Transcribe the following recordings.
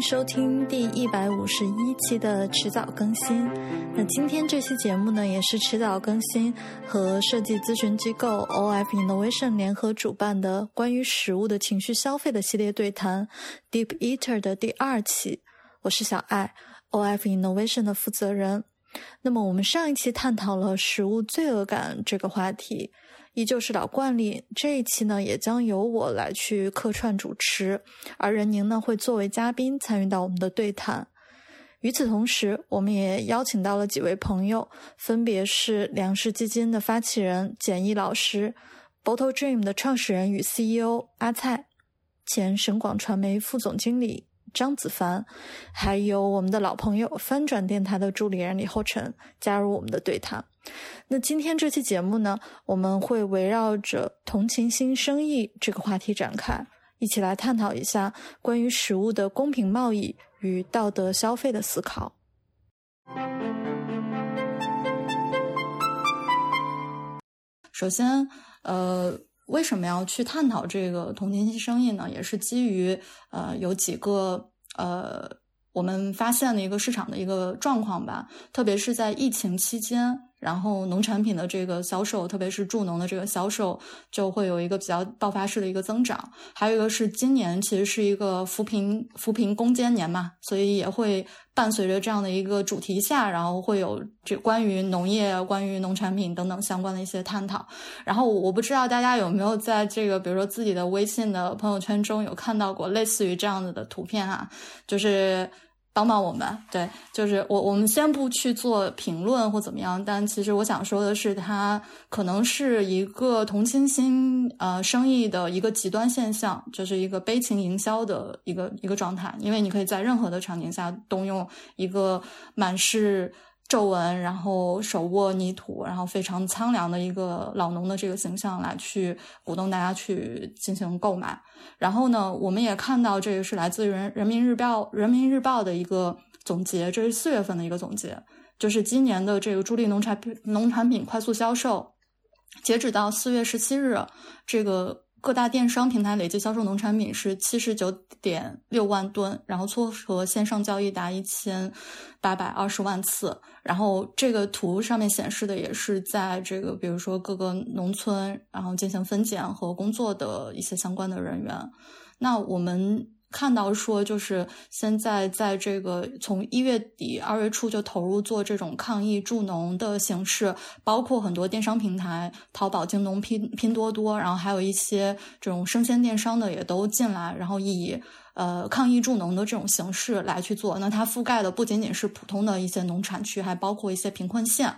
收听第一百五十一期的迟早更新。那今天这期节目呢，也是迟早更新和设计咨询机构 OF Innovation 联合主办的关于食物的情绪消费的系列对谈 Deep Eater 的第二期。我是小爱，OF Innovation 的负责人。那么我们上一期探讨了食物罪恶感这个话题。依旧是老惯例，这一期呢也将由我来去客串主持，而任宁呢会作为嘉宾参与到我们的对谈。与此同时，我们也邀请到了几位朋友，分别是粮食基金的发起人简易老师，Bottle Dream 的创始人与 CEO 阿蔡，前省广传媒副总经理。张子凡，还有我们的老朋友翻转电台的助理人李厚辰加入我们的对谈。那今天这期节目呢，我们会围绕着同情心生意这个话题展开，一起来探讨一下关于食物的公平贸易与道德消费的思考。首先，呃。为什么要去探讨这个同情心生意呢？也是基于呃有几个呃我们发现的一个市场的一个状况吧，特别是在疫情期间。然后农产品的这个销售，特别是助农的这个销售，就会有一个比较爆发式的一个增长。还有一个是今年其实是一个扶贫扶贫攻坚年嘛，所以也会伴随着这样的一个主题下，然后会有这关于农业、关于农产品等等相关的一些探讨。然后我不知道大家有没有在这个比如说自己的微信的朋友圈中有看到过类似于这样子的图片啊，就是。帮帮我们，对，就是我，我们先不去做评论或怎么样，但其实我想说的是，它可能是一个同情心呃生意的一个极端现象，就是一个悲情营销的一个一个状态，因为你可以在任何的场景下动用一个满是。皱纹，然后手握泥土，然后非常苍凉的一个老农的这个形象来去鼓动大家去进行购买。然后呢，我们也看到这个是来自人人民日报人民日报的一个总结，这是四月份的一个总结，就是今年的这个助力农产品农产品快速销售，截止到四月十七日，这个。各大电商平台累计销售农产品是七十九点六万吨，然后撮合线上交易达一千八百二十万次。然后这个图上面显示的也是在这个，比如说各个农村，然后进行分拣和工作的一些相关的人员。那我们。看到说，就是现在在这个从一月底二月初就投入做这种抗疫助农的形式，包括很多电商平台，淘宝、京东、拼拼多多，然后还有一些这种生鲜电商的也都进来，然后以呃抗疫助农的这种形式来去做。那它覆盖的不仅仅是普通的一些农产区，还包括一些贫困县。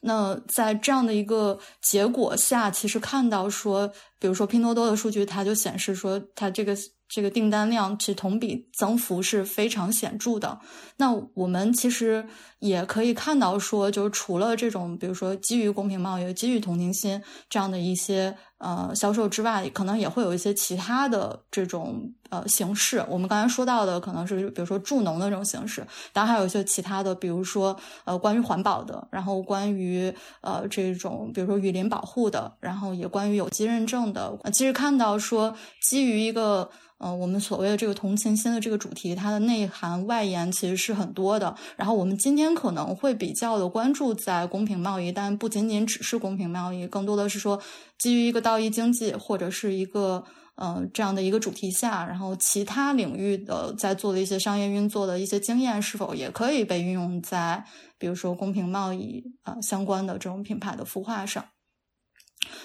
那在这样的一个结果下，其实看到说，比如说拼多多的数据，它就显示说，它这个。这个订单量其实同比增幅是非常显著的。那我们其实也可以看到，说就是除了这种，比如说基于公平贸易、基于同情心这样的一些。呃，销售之外，可能也会有一些其他的这种呃形式。我们刚才说到的，可能是比如说助农的这种形式，当然还有一些其他的，比如说呃关于环保的，然后关于呃这种比如说雨林保护的，然后也关于有机认证的。其实看到说，基于一个。嗯，我们所谓的这个同情心的这个主题，它的内涵外延其实是很多的。然后我们今天可能会比较的关注在公平贸易，但不仅仅只是公平贸易，更多的是说基于一个道义经济或者是一个呃这样的一个主题下，然后其他领域的在做的一些商业运作的一些经验，是否也可以被运用在比如说公平贸易啊相关的这种品牌的孵化上。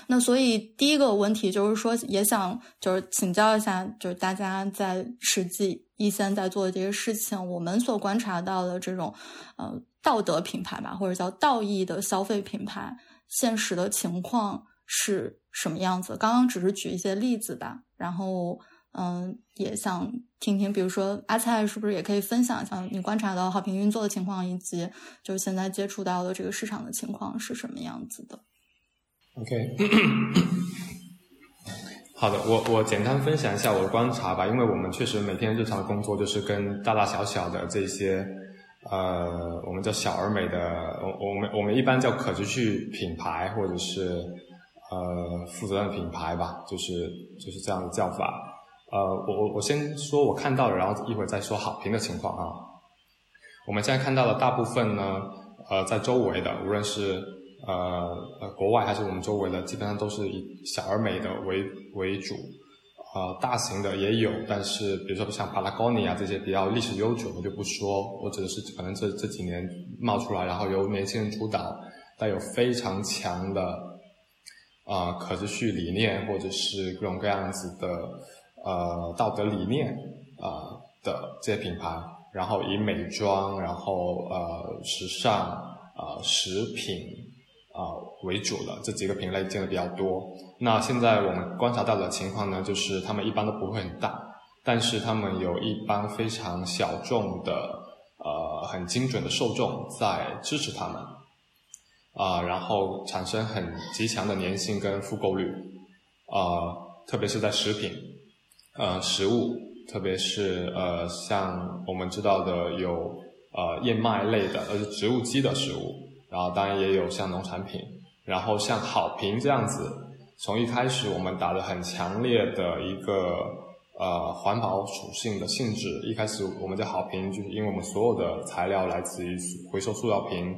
那所以第一个问题就是说，也想就是请教一下，就是大家在实际一线在做的这些事情，我们所观察到的这种呃道德品牌吧，或者叫道义的消费品牌，现实的情况是什么样子？刚刚只是举一些例子吧，然后嗯，也想听听，比如说阿菜是不是也可以分享一下你观察到好评运作的情况，以及就是现在接触到的这个市场的情况是什么样子的？OK，好的，我我简单分享一下我的观察吧，因为我们确实每天日常工作就是跟大大小小的这些，呃，我们叫小而美的，我我们我们一般叫可持续品牌或者是呃负责任品牌吧，就是就是这样的叫法。呃，我我我先说我看到的，然后一会儿再说好评的情况啊。我们现在看到的大部分呢，呃，在周围的，无论是呃呃国外还是我们周围的，基本上都是以小而美的为为主。呃，大型的也有，但是比如说像 Patagonia 这些比较历史悠久的就不说，我指的是可能这这几年冒出来，然后由年轻人主导，带有非常强的啊可持续理念或者是各种各样子的呃道德理念啊的这些品牌，然后以美妆，然后呃时尚啊食品。啊，为主的这几个品类见的比较多。那现在我们观察到的情况呢，就是他们一般都不会很大，但是他们有一帮非常小众的，呃，很精准的受众在支持他们，啊，然后产生很极强的粘性跟复购率，啊，特别是在食品，呃，食物，特别是呃，像我们知道的有呃燕麦类的，呃，植物基的食物。然后当然也有像农产品，然后像好评这样子，从一开始我们打的很强烈的一个呃环保属性的性质，一开始我们的好评就是因为我们所有的材料来自于回收塑料瓶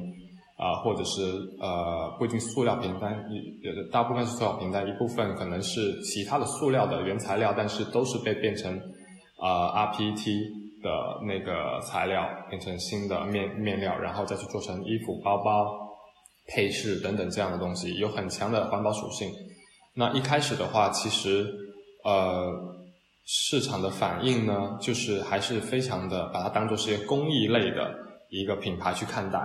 啊，或者是呃不一定塑料瓶，但一大部分是塑料瓶，但一部分可能是其他的塑料的原材料，但是都是被变成啊，rpt。的那个材料变成新的面面料，然后再去做成衣服、包包、配饰等等这样的东西，有很强的环保属性。那一开始的话，其实呃市场的反应呢，就是还是非常的把它当做是一个工艺类的一个品牌去看待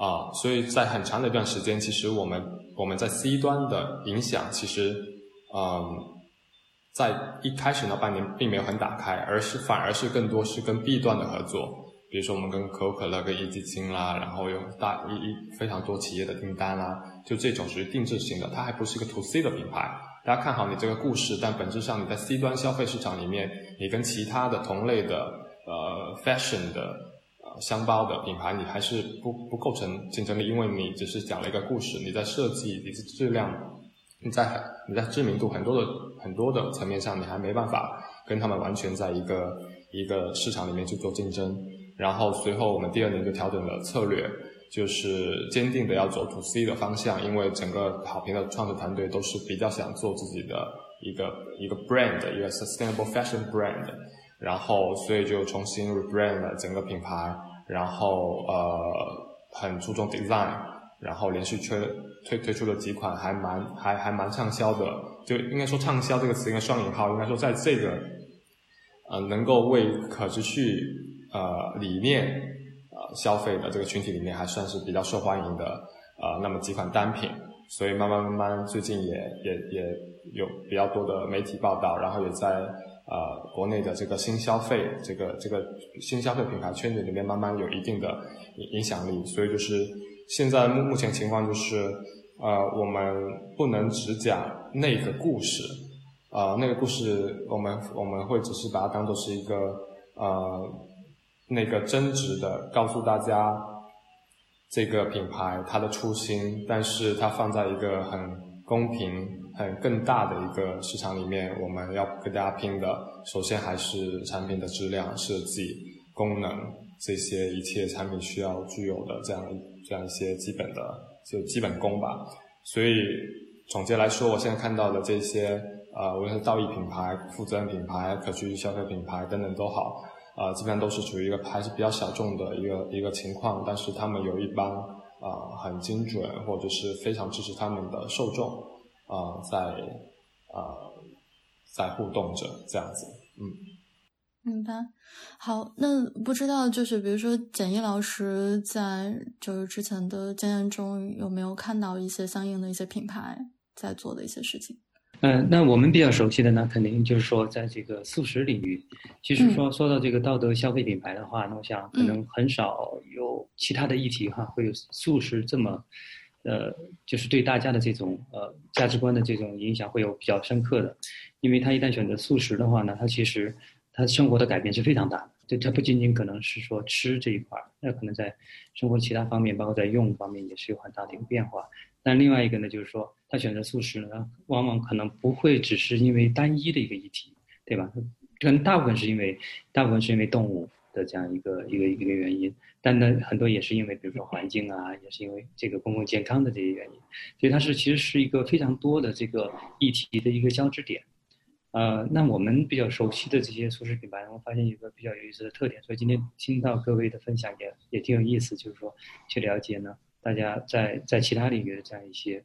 啊，所以在很长的一段时间，其实我们我们在 C 端的影响，其实嗯。在一开始那半年并没有很打开，而是反而是更多是跟 B 端的合作，比如说我们跟可口可乐、跟壹基金啦，然后有大一一非常多企业的订单啦，就这种属于定制型的，它还不是一个 To C 的品牌。大家看好你这个故事，但本质上你在 C 端消费市场里面，你跟其他的同类的呃 Fashion 的箱包的品牌，你还是不不构成竞争力，因为你只是讲了一个故事，你在设计，你的质量。你在你在知名度很多的很多的层面上，你还没办法跟他们完全在一个一个市场里面去做竞争。然后随后我们第二年就调整了策略，就是坚定的要走 to C 的方向，因为整个好评的创始团队都是比较想做自己的一个一个 brand，一个 sustainable fashion brand。然后所以就重新 rebrand 了整个品牌，然后呃很注重 design。然后连续推推推出了几款还蛮还还蛮畅销的，就应该说畅销这个词应该双引号，应该说在这个呃能够为可持续呃理念呃消费的这个群体里面还算是比较受欢迎的呃那么几款单品，所以慢慢慢慢最近也也也有比较多的媒体报道，然后也在呃国内的这个新消费这个这个新消费品牌圈子里面慢慢有一定的影响力，所以就是。现在目目前情况就是，呃，我们不能只讲那个故事，呃，那个故事我们我们会只是把它当做是一个呃那个真实的告诉大家这个品牌它的初心，但是它放在一个很公平、很更大的一个市场里面，我们要跟大家拼的，首先还是产品的质量、设计、功能这些一切产品需要具有的这样。这样一些基本的就基本功吧，所以总结来说，我现在看到的这些呃，无论是道义品牌、负责任品牌、可持续消费品牌等等都好，呃，基本上都是处于一个还是比较小众的一个一个情况，但是他们有一帮啊很精准或者是非常支持他们的受众啊在啊在互动着这样子，嗯。明白，好，那不知道就是比如说简易老师在就是之前的经验中有没有看到一些相应的一些品牌在做的一些事情？嗯，那我们比较熟悉的呢，肯定就是说在这个素食领域，其实说说到这个道德消费品牌的话，那我想可能很少有其他的议题哈，会有素食这么，呃，就是对大家的这种呃价值观的这种影响会有比较深刻的，因为他一旦选择素食的话呢，他其实。他生活的改变是非常大的，就他不仅仅可能是说吃这一块儿，那可能在生活其他方面，包括在用方面也是有很大的一个变化。但另外一个呢，就是说他选择素食呢，往往可能不会只是因为单一的一个议题，对吧？可能大部分是因为大部分是因为动物的这样一个一个一个原因，但呢，很多也是因为比如说环境啊，也是因为这个公共健康的这些原因，所以它是其实是一个非常多的这个议题的一个交织点。呃，那我们比较熟悉的这些素食品牌，我发现有个比较有意思的特点，所以今天听到各位的分享也也挺有意思，就是说去了解呢，大家在在其他领域的这样一些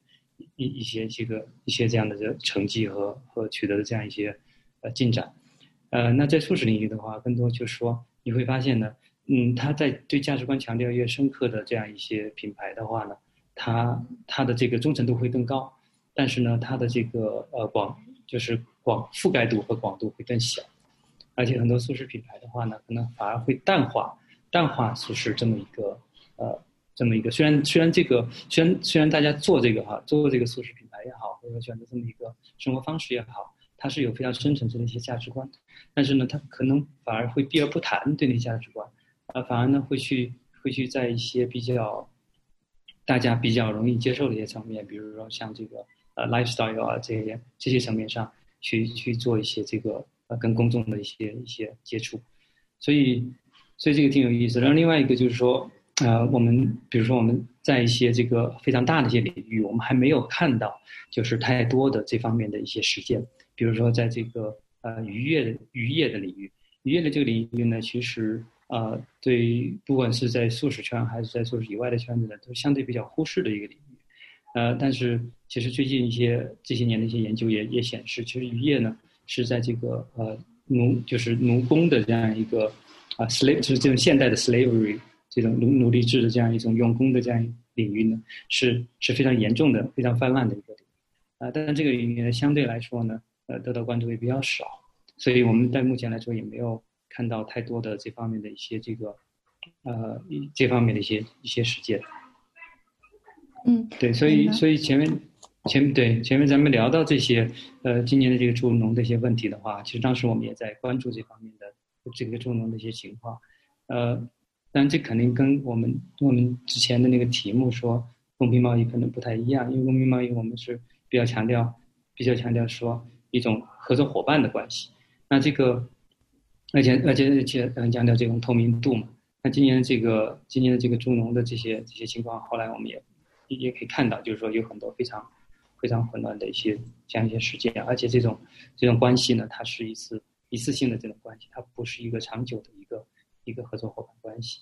一一些这个一些这样的这成绩和和取得的这样一些呃进展。呃，那在素食领域的话，更多就是说你会发现呢，嗯，他在对价值观强调越深刻的这样一些品牌的话呢，它它的这个忠诚度会更高，但是呢，它的这个呃广就是。广覆盖度和广度会更小，而且很多素食品牌的话呢，可能反而会淡化淡化素食这么一个呃这么一个。虽然虽然这个虽然虽然大家做这个哈做这个素食品牌也好，或者选择这么一个生活方式也好，它是有非常深层次的一些价值观，但是呢，它可能反而会避而不谈对那价值观，啊，反而呢会去会去在一些比较大家比较容易接受的一些层面，比如说像这个呃 lifestyle 啊这些这些层面上。去去做一些这个呃跟公众的一些一些接触，所以所以这个挺有意思。然后另外一个就是说，呃，我们比如说我们在一些这个非常大的一些领域，我们还没有看到就是太多的这方面的一些实践。比如说在这个呃渔业的渔业的领域，渔业的这个领域呢，其实呃对不管是在素食圈还是在素食以外的圈子呢，都相对比较忽视的一个领域。呃，但是其实最近一些这些年的一些研究也也显示，其实渔业呢是在这个呃奴就是奴工的这样一个啊 slave 就是这种现代的 slavery 这种奴奴隶制的这样一种用工的这样一领域呢是是非常严重的、非常泛滥的一个领域啊。但这个领域呢相对来说呢呃得到关注也比较少，所以我们在目前来说也没有看到太多的这方面的一些这个呃这方面的一些一些实践。嗯，对，所以所以前面前对前面咱们聊到这些，呃，今年的这个助农的一些问题的话，其实当时我们也在关注这方面的这个助农的一些情况，呃，但这肯定跟我们我们之前的那个题目说公平贸易可能不太一样，因为公平贸易我们是比较强调比较强调说一种合作伙伴的关系，那这个而且而且而且嗯强调这种透明度嘛，那今年这个今年的这个助农的这些这些情况，后来我们也。也可以看到，就是说有很多非常非常混乱的一些这样一些事件，而且这种这种关系呢，它是一次一次性的这种关系，它不是一个长久的一个一个合作伙伴关系。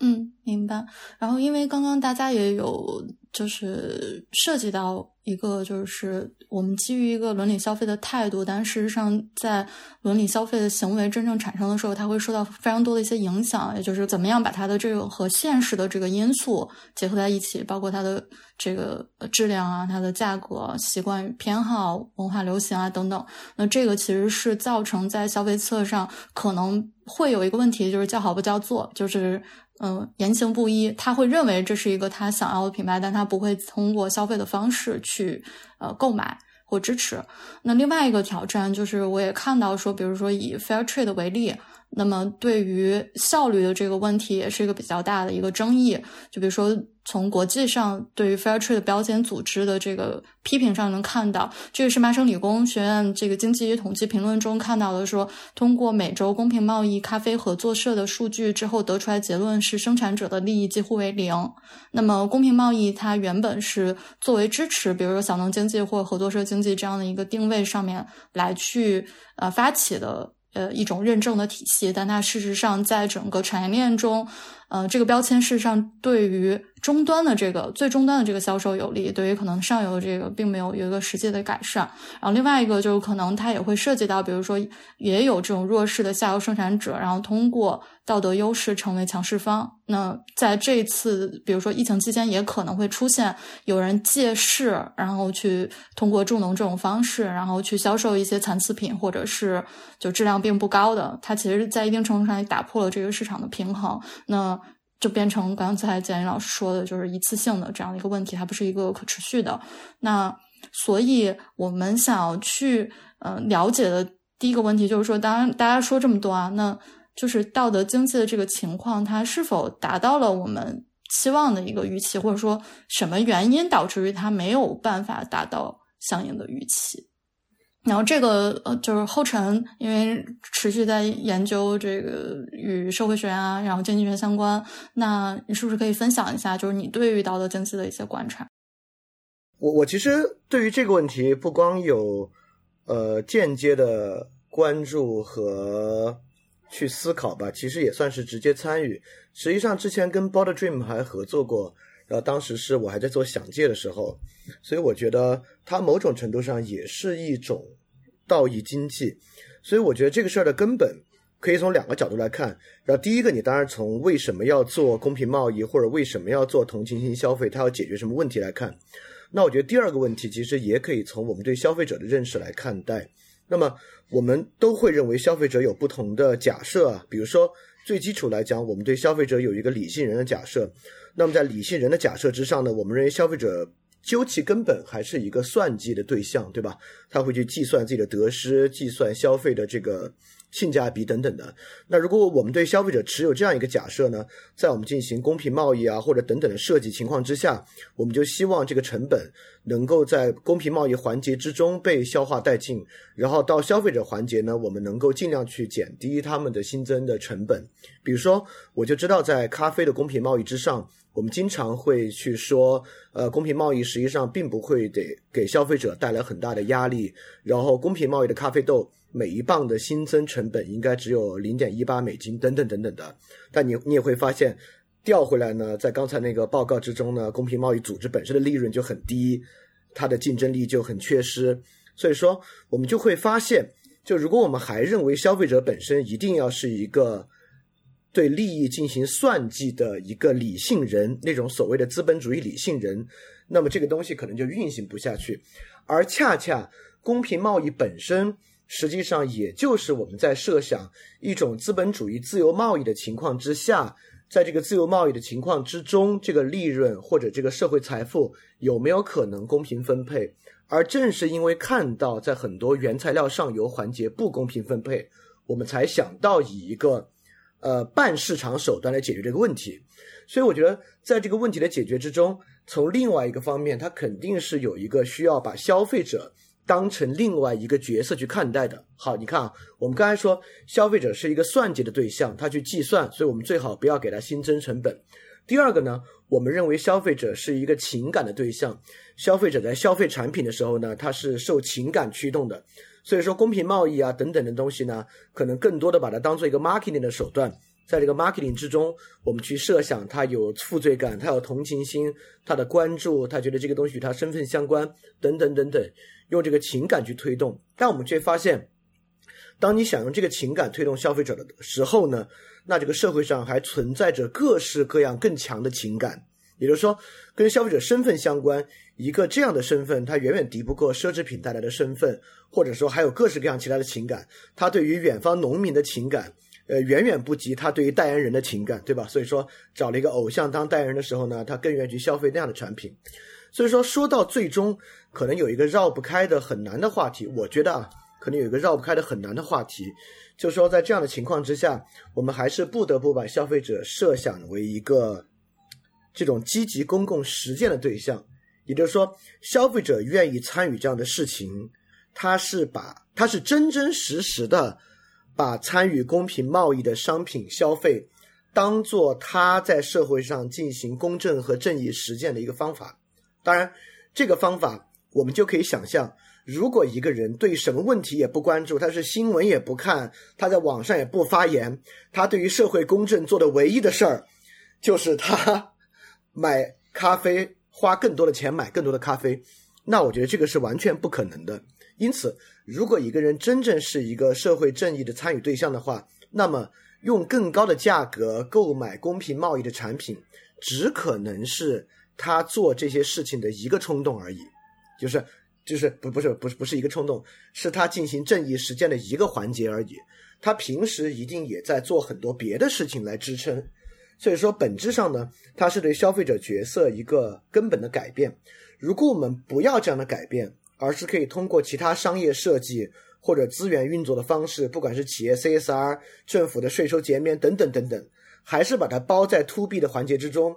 嗯，明白。然后，因为刚刚大家也有就是涉及到一个，就是我们基于一个伦理消费的态度，但事实上在伦理消费的行为真正产生的时候，它会受到非常多的一些影响，也就是怎么样把它的这个和现实的这个因素结合在一起，包括它的这个质量啊、它的价格、习惯偏好、文化流行啊等等。那这个其实是造成在消费侧上可能会有一个问题，就是叫好不叫座，就是。嗯，言行不一，他会认为这是一个他想要的品牌，但他不会通过消费的方式去呃购买或支持。那另外一个挑战就是，我也看到说，比如说以 Fair Trade 为例。那么，对于效率的这个问题，也是一个比较大的一个争议。就比如说，从国际上对于 Fair Trade 标签组织的这个批评上能看到，这个是麻省理工学院这个经济与统计评论中看到的，说通过每周公平贸易咖啡合作社的数据之后得出来结论是，生产者的利益几乎为零。那么，公平贸易它原本是作为支持，比如说小农经济或合作社经济这样的一个定位上面来去呃发起的。呃，一种认证的体系，但它事实上在整个产业链中，呃，这个标签事实上对于。终端的这个最终端的这个销售有利，对于可能上游的这个并没有有一个实际的改善。然后另外一个就是可能它也会涉及到，比如说也有这种弱势的下游生产者，然后通过道德优势成为强势方。那在这次比如说疫情期间，也可能会出现有人借势，然后去通过助农这种方式，然后去销售一些残次品，或者是就质量并不高的。它其实，在一定程度上也打破了这个市场的平衡。那就变成刚才简历老师说的，就是一次性的这样一个问题，它不是一个可持续的。那所以我们想要去呃了解的第一个问题就是说，当然大家说这么多啊，那就是道德经济的这个情况，它是否达到了我们期望的一个预期，或者说什么原因导致于它没有办法达到相应的预期？然后这个呃，就是后尘，因为持续在研究这个与社会学啊，然后经济学相关，那你是不是可以分享一下，就是你对于道德经济的一些观察？我我其实对于这个问题，不光有呃间接的关注和去思考吧，其实也算是直接参与。实际上之前跟 Border Dream 还合作过，然后当时是我还在做想界的时候。所以我觉得它某种程度上也是一种道义经济，所以我觉得这个事儿的根本可以从两个角度来看。然后第一个，你当然从为什么要做公平贸易或者为什么要做同情心消费，它要解决什么问题来看。那我觉得第二个问题其实也可以从我们对消费者的认识来看待。那么我们都会认为消费者有不同的假设啊，比如说最基础来讲，我们对消费者有一个理性人的假设。那么在理性人的假设之上呢，我们认为消费者。究其根本，还是一个算计的对象，对吧？他会去计算自己的得失，计算消费的这个性价比等等的。那如果我们对消费者持有这样一个假设呢，在我们进行公平贸易啊或者等等的设计情况之下，我们就希望这个成本能够在公平贸易环节之中被消化殆尽，然后到消费者环节呢，我们能够尽量去减低他们的新增的成本。比如说，我就知道在咖啡的公平贸易之上。我们经常会去说，呃，公平贸易实际上并不会给给消费者带来很大的压力。然后，公平贸易的咖啡豆每一磅的新增成本应该只有零点一八美金，等等等等的。但你你也会发现，调回来呢，在刚才那个报告之中呢，公平贸易组织本身的利润就很低，它的竞争力就很缺失。所以说，我们就会发现，就如果我们还认为消费者本身一定要是一个。对利益进行算计的一个理性人，那种所谓的资本主义理性人，那么这个东西可能就运行不下去。而恰恰公平贸易本身，实际上也就是我们在设想一种资本主义自由贸易的情况之下，在这个自由贸易的情况之中，这个利润或者这个社会财富有没有可能公平分配？而正是因为看到在很多原材料上游环节不公平分配，我们才想到以一个。呃，半市场手段来解决这个问题，所以我觉得在这个问题的解决之中，从另外一个方面，它肯定是有一个需要把消费者当成另外一个角色去看待的。好，你看啊，我们刚才说消费者是一个算计的对象，他去计算，所以我们最好不要给他新增成本。第二个呢，我们认为消费者是一个情感的对象，消费者在消费产品的时候呢，他是受情感驱动的。所以说，公平贸易啊等等的东西呢，可能更多的把它当做一个 marketing 的手段，在这个 marketing 之中，我们去设想他有负罪感，他有同情心，他的关注，他觉得这个东西与他身份相关，等等等等，用这个情感去推动。但我们却发现，当你想用这个情感推动消费者的时候呢，那这个社会上还存在着各式各样更强的情感，也就是说，跟消费者身份相关。一个这样的身份，它远远敌不过奢侈品带来的身份，或者说还有各式各样其他的情感。他对于远方农民的情感，呃，远远不及他对于代言人的情感，对吧？所以说，找了一个偶像当代言人的时候呢，他更愿意去消费那样的产品。所以说，说到最终，可能有一个绕不开的很难的话题。我觉得啊，可能有一个绕不开的很难的话题，就是说，在这样的情况之下，我们还是不得不把消费者设想为一个这种积极公共实践的对象。也就是说，消费者愿意参与这样的事情，他是把他是真真实实的把参与公平贸易的商品消费当做他在社会上进行公正和正义实践的一个方法。当然，这个方法我们就可以想象，如果一个人对什么问题也不关注，他是新闻也不看，他在网上也不发言，他对于社会公正做的唯一的事儿，就是他 买咖啡。花更多的钱买更多的咖啡，那我觉得这个是完全不可能的。因此，如果一个人真正是一个社会正义的参与对象的话，那么用更高的价格购买公平贸易的产品，只可能是他做这些事情的一个冲动而已。就是，就是不不是不是不是一个冲动，是他进行正义实践的一个环节而已。他平时一定也在做很多别的事情来支撑。所以说，本质上呢，它是对消费者角色一个根本的改变。如果我们不要这样的改变，而是可以通过其他商业设计或者资源运作的方式，不管是企业 CSR、政府的税收减免等等等等，还是把它包在 To B 的环节之中，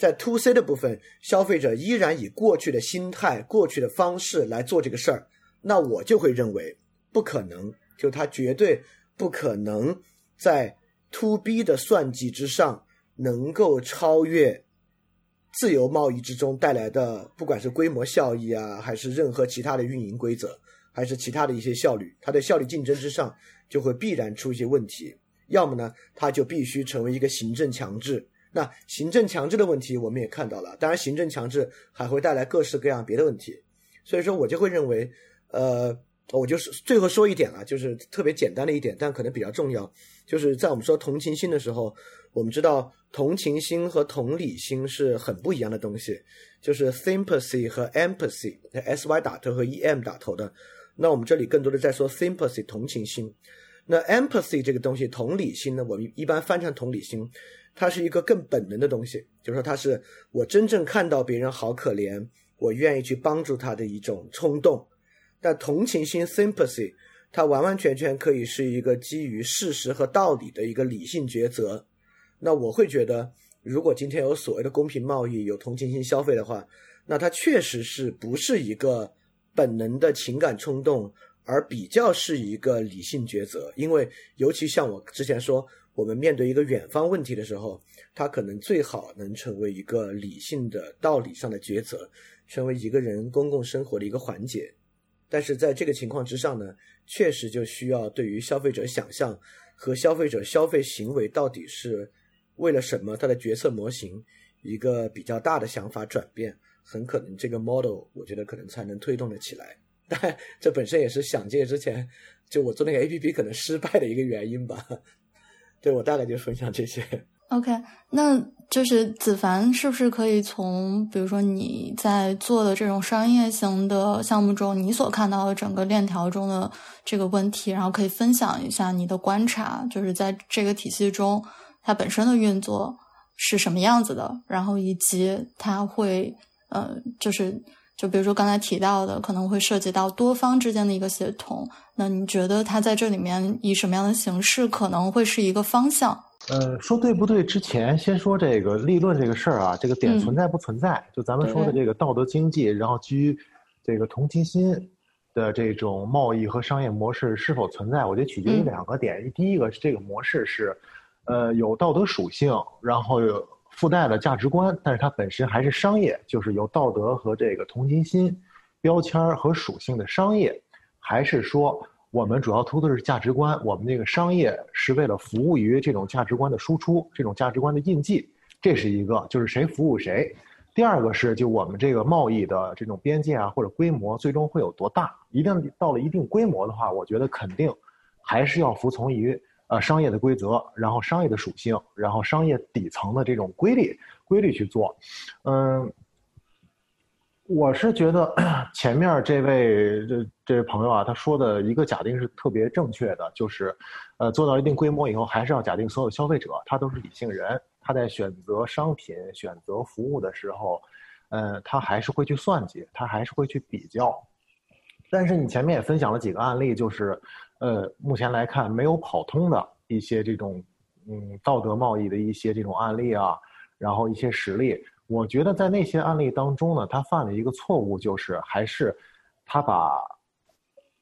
在 To C 的部分，消费者依然以过去的心态、过去的方式来做这个事儿，那我就会认为不可能，就它绝对不可能在 to B 的算计之上能够超越自由贸易之中带来的，不管是规模效益啊，还是任何其他的运营规则，还是其他的一些效率，它的效率竞争之上就会必然出一些问题。要么呢，它就必须成为一个行政强制。那行政强制的问题我们也看到了，当然行政强制还会带来各式各样别的问题。所以说我就会认为，呃，我就是最后说一点啊，就是特别简单的一点，但可能比较重要，就是在我们说同情心的时候，我们知道同情心和同理心是很不一样的东西，就是 sympathy 和 empathy，s y 打头和 e m 打头的。那我们这里更多的在说 sympathy 同情心。那 empathy 这个东西，同理心呢？我们一般翻成同理心，它是一个更本能的东西，就是说它是我真正看到别人好可怜，我愿意去帮助他的一种冲动。但同情心 sympathy，它完完全全可以是一个基于事实和道理的一个理性抉择。那我会觉得，如果今天有所谓的公平贸易，有同情心消费的话，那它确实是不是一个本能的情感冲动？而比较是一个理性抉择，因为尤其像我之前说，我们面对一个远方问题的时候，它可能最好能成为一个理性的道理上的抉择，成为一个人公共生活的一个环节。但是在这个情况之上呢，确实就需要对于消费者想象和消费者消费行为到底是为了什么，它的决策模型一个比较大的想法转变，很可能这个 model 我觉得可能才能推动的起来。但这本身也是想借之前就我做那个 A P P 可能失败的一个原因吧。对我大概就分享这些。OK，那就是子凡是不是可以从比如说你在做的这种商业型的项目中，你所看到的整个链条中的这个问题，然后可以分享一下你的观察，就是在这个体系中它本身的运作是什么样子的，然后以及它会呃就是。就比如说刚才提到的，可能会涉及到多方之间的一个协同。那你觉得它在这里面以什么样的形式可能会是一个方向？呃，说对不对之前，先说这个立论这个事儿啊，这个点存在不存在？就咱们说的这个道德经济，然后基于这个同情心的这种贸易和商业模式是否存在？我觉得取决于两个点。第一个是这个模式是，呃，有道德属性，然后有。附带了价值观，但是它本身还是商业，就是由道德和这个同情心标签和属性的商业，还是说我们主要突的是价值观？我们这个商业是为了服务于这种价值观的输出，这种价值观的印记，这是一个，就是谁服务谁。第二个是，就我们这个贸易的这种边界啊或者规模，最终会有多大？一定到了一定规模的话，我觉得肯定还是要服从于。呃，商业的规则，然后商业的属性，然后商业底层的这种规律，规律去做。嗯，我是觉得 前面这位这这位朋友啊，他说的一个假定是特别正确的，就是，呃，做到一定规模以后，还是要假定所有消费者他都是理性人，他在选择商品、选择服务的时候，呃，他还是会去算计，他还是会去比较。但是你前面也分享了几个案例，就是。呃，目前来看没有跑通的一些这种，嗯，道德贸易的一些这种案例啊，然后一些实例，我觉得在那些案例当中呢，他犯了一个错误，就是还是他把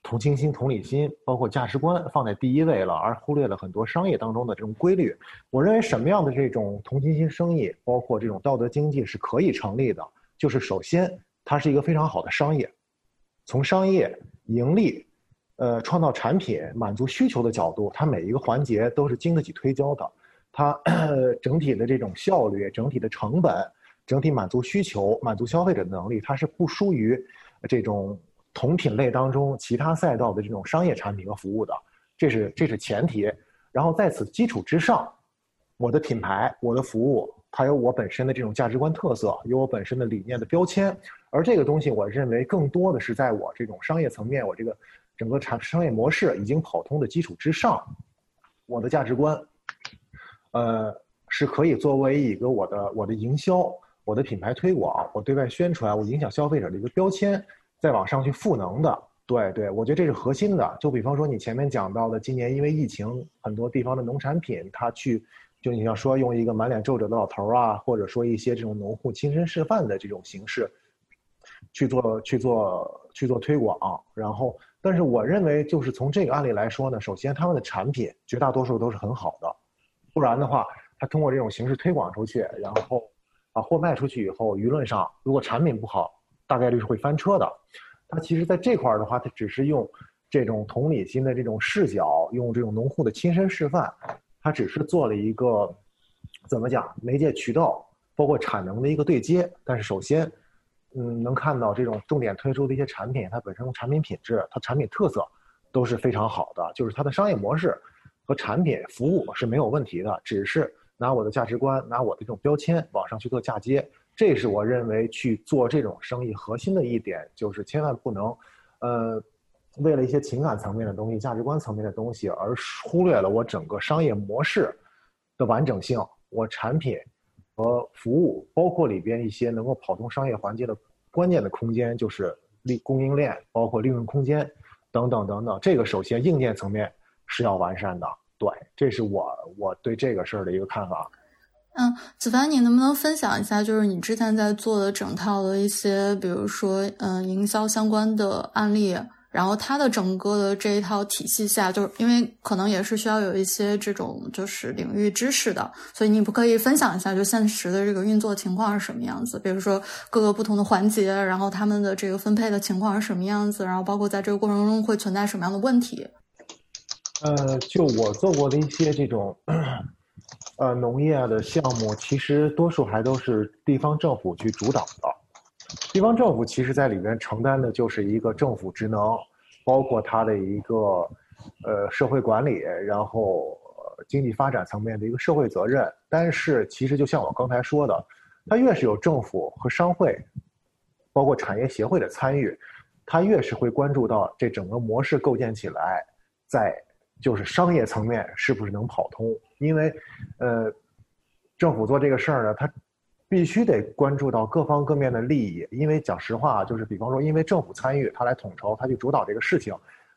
同情心、同理心，包括价值观放在第一位了，而忽略了很多商业当中的这种规律。我认为什么样的这种同情心生意，包括这种道德经济是可以成立的，就是首先它是一个非常好的商业，从商业盈利。呃，创造产品满足需求的角度，它每一个环节都是经得起推敲的。它 整体的这种效率、整体的成本、整体满足需求、满足消费者的能力，它是不输于这种同品类当中其他赛道的这种商业产品和服务的。这是这是前提。然后在此基础之上，我的品牌、我的服务，它有我本身的这种价值观特色，有我本身的理念的标签。而这个东西，我认为更多的是在我这种商业层面，我这个。整个产商业模式已经跑通的基础之上，我的价值观，呃，是可以作为一个我的我的营销、我的品牌推广、我对外宣传、我影响消费者的一个标签，再往上去赋能的。对对，我觉得这是核心的。就比方说你前面讲到的，今年因为疫情，很多地方的农产品，它去，就你要说用一个满脸皱褶的老头啊，或者说一些这种农户亲身示范的这种形式，去做去做。去做推广，然后，但是我认为就是从这个案例来说呢，首先他们的产品绝大多数都是很好的，不然的话，他通过这种形式推广出去，然后把货卖出去以后，舆论上如果产品不好，大概率是会翻车的。他其实在这块儿的话，他只是用这种同理心的这种视角，用这种农户的亲身示范，他只是做了一个怎么讲媒介渠道，包括产能的一个对接。但是首先，嗯，能看到这种重点推出的一些产品，它本身产品品质、它产品特色都是非常好的，就是它的商业模式和产品服务是没有问题的，只是拿我的价值观、拿我的这种标签往上去做嫁接。这是我认为去做这种生意核心的一点，就是千万不能，呃，为了一些情感层面的东西、价值观层面的东西，而忽略了我整个商业模式的完整性。我产品和服务，包括里边一些能够跑通商业环节的关键的空间，就是利供应链，包括利润空间等等等等。这个首先硬件层面是要完善的。对，这是我我对这个事儿的一个看法。嗯，子凡，你能不能分享一下，就是你之前在做的整套的一些，比如说，嗯，营销相关的案例，然后它的整个的这一套体系下，就是因为可能也是需要有一些这种就是领域知识的，所以你不可以分享一下，就现实的这个运作情况是什么样子？比如说各个不同的环节，然后他们的这个分配的情况是什么样子？然后包括在这个过程中会存在什么样的问题？呃，就我做过的一些这种。呃，农业的项目其实多数还都是地方政府去主导的。地方政府其实在里边承担的就是一个政府职能，包括它的一个呃社会管理，然后经济发展层面的一个社会责任。但是其实就像我刚才说的，它越是有政府和商会，包括产业协会的参与，它越是会关注到这整个模式构建起来，在。就是商业层面是不是能跑通？因为，呃，政府做这个事儿呢，它必须得关注到各方各面的利益。因为讲实话，就是比方说，因为政府参与，他来统筹，他去主导这个事情，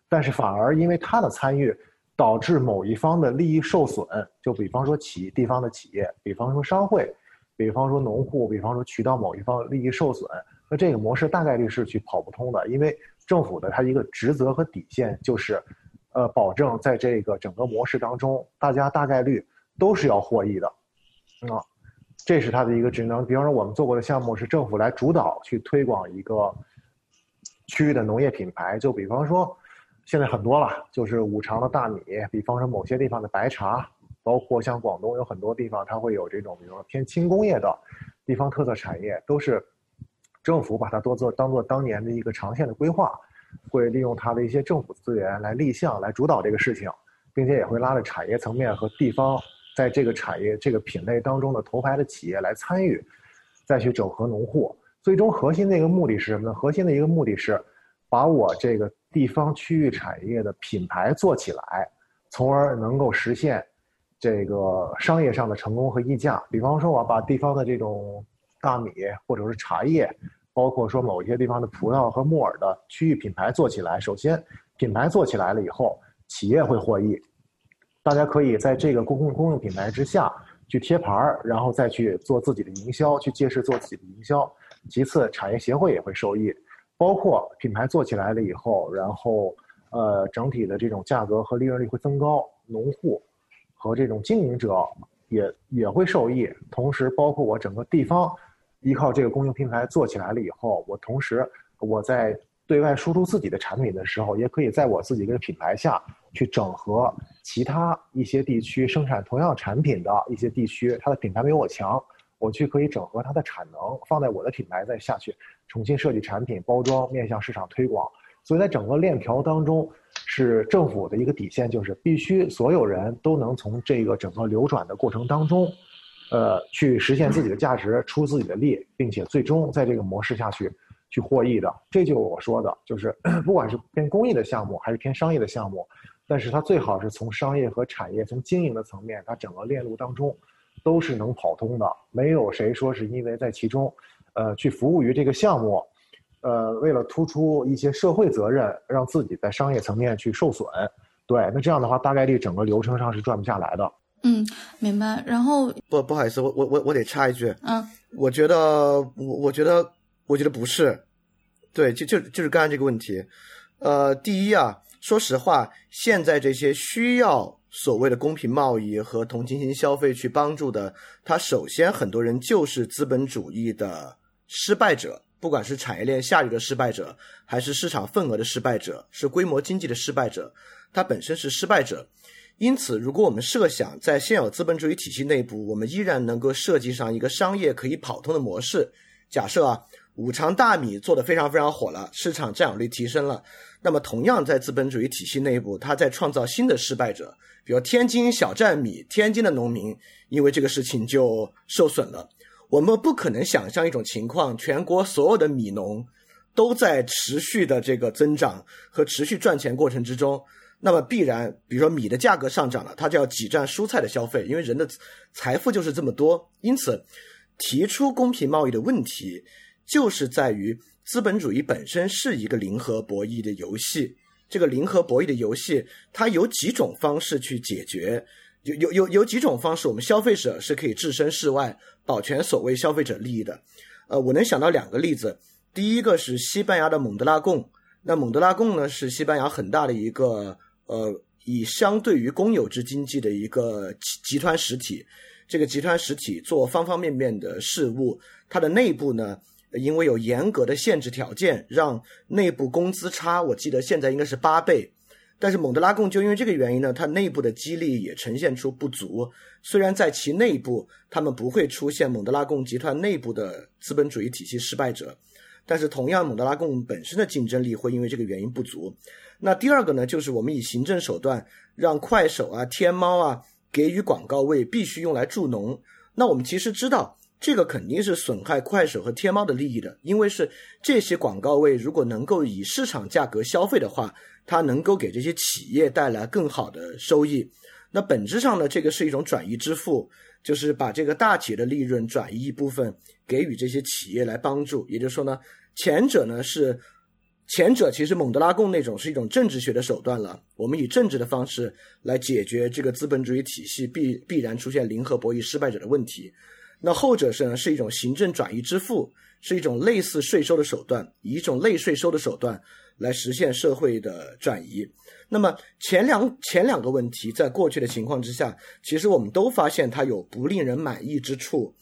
但是反而因为他的参与，导致某一方的利益受损。就比方说企地方的企业，比方说商会，比方说农户，比方说渠道某一方利益受损，那这个模式大概率是去跑不通的。因为政府的它一个职责和底线就是。呃，保证在这个整个模式当中，大家大概率都是要获益的，啊，这是它的一个职能。比方说，我们做过的项目是政府来主导去推广一个区域的农业品牌，就比方说，现在很多了，就是五常的大米，比方说某些地方的白茶，包括像广东有很多地方，它会有这种，比如说偏轻工业的地方特色产业，都是政府把它多做当做当年的一个长线的规划。会利用它的一些政府资源来立项、来主导这个事情，并且也会拉着产业层面和地方在这个产业这个品类当中的头牌的企业来参与，再去整合农户。最终核心的一个目的是什么呢？核心的一个目的是把我这个地方区域产业的品牌做起来，从而能够实现这个商业上的成功和溢价。比方说，我把地方的这种大米或者是茶叶。包括说某一些地方的葡萄和木耳的区域品牌做起来，首先品牌做起来了以后，企业会获益，大家可以在这个公共公用品牌之下去贴牌儿，然后再去做自己的营销，去借势做自己的营销。其次，产业协会也会受益，包括品牌做起来了以后，然后呃整体的这种价格和利润率会增高，农户和这种经营者也也会受益，同时包括我整个地方。依靠这个公用平台做起来了以后，我同时我在对外输出自己的产品的时候，也可以在我自己这个品牌下去整合其他一些地区生产同样产品的一些地区，它的品牌没有我强，我去可以整合它的产能放在我的品牌再下去重新设计产品包装，面向市场推广。所以在整个链条当中，是政府的一个底线，就是必须所有人都能从这个整个流转的过程当中。呃，去实现自己的价值，出自己的力，并且最终在这个模式下去去获益的，这就是我说的，就是 不管是偏公益的项目还是偏商业的项目，但是它最好是从商业和产业、从经营的层面，它整个链路当中都是能跑通的。没有谁说是因为在其中，呃，去服务于这个项目，呃，为了突出一些社会责任，让自己在商业层面去受损。对，那这样的话，大概率整个流程上是转不下来的。嗯，明白。然后不不好意思，我我我我得插一句。嗯，我觉得我我觉得我觉得不是，对，就就就是刚才这个问题。呃，第一啊，说实话，现在这些需要所谓的公平贸易和同情心消费去帮助的，他首先很多人就是资本主义的失败者，不管是产业链下游的失败者，还是市场份额的失败者，是规模经济的失败者，它本身是失败者。因此，如果我们设想在现有资本主义体系内部，我们依然能够设计上一个商业可以跑通的模式，假设啊，五常大米做的非常非常火了，市场占有率提升了，那么同样在资本主义体系内部，它在创造新的失败者，比如天津小站米，天津的农民因为这个事情就受损了。我们不可能想象一种情况，全国所有的米农都在持续的这个增长和持续赚钱过程之中。那么必然，比如说米的价格上涨了，它就要挤占蔬菜的消费，因为人的财富就是这么多。因此，提出公平贸易的问题，就是在于资本主义本身是一个零和博弈的游戏。这个零和博弈的游戏，它有几种方式去解决，有有有有几种方式，我们消费者是可以置身事外，保全所谓消费者利益的。呃，我能想到两个例子，第一个是西班牙的蒙德拉贡，那蒙德拉贡呢是西班牙很大的一个。呃，以相对于公有制经济的一个集集团实体，这个集团实体做方方面面的事务，它的内部呢，因为有严格的限制条件，让内部工资差，我记得现在应该是八倍。但是蒙德拉贡就因为这个原因呢，它内部的激励也呈现出不足。虽然在其内部，他们不会出现蒙德拉贡集团内部的资本主义体系失败者，但是同样，蒙德拉贡本身的竞争力会因为这个原因不足。那第二个呢，就是我们以行政手段让快手啊、天猫啊给予广告位，必须用来助农。那我们其实知道，这个肯定是损害快手和天猫的利益的，因为是这些广告位如果能够以市场价格消费的话，它能够给这些企业带来更好的收益。那本质上呢，这个是一种转移支付，就是把这个大企业的利润转移一部分给予这些企业来帮助。也就是说呢，前者呢是。前者其实蒙德拉贡那种是一种政治学的手段了，我们以政治的方式来解决这个资本主义体系必必然出现零和博弈失败者的问题。那后者是呢是一种行政转移支付，是一种类似税收的手段，以一种类税收的手段来实现社会的转移。那么前两前两个问题，在过去的情况之下，其实我们都发现它有不令人满意之处。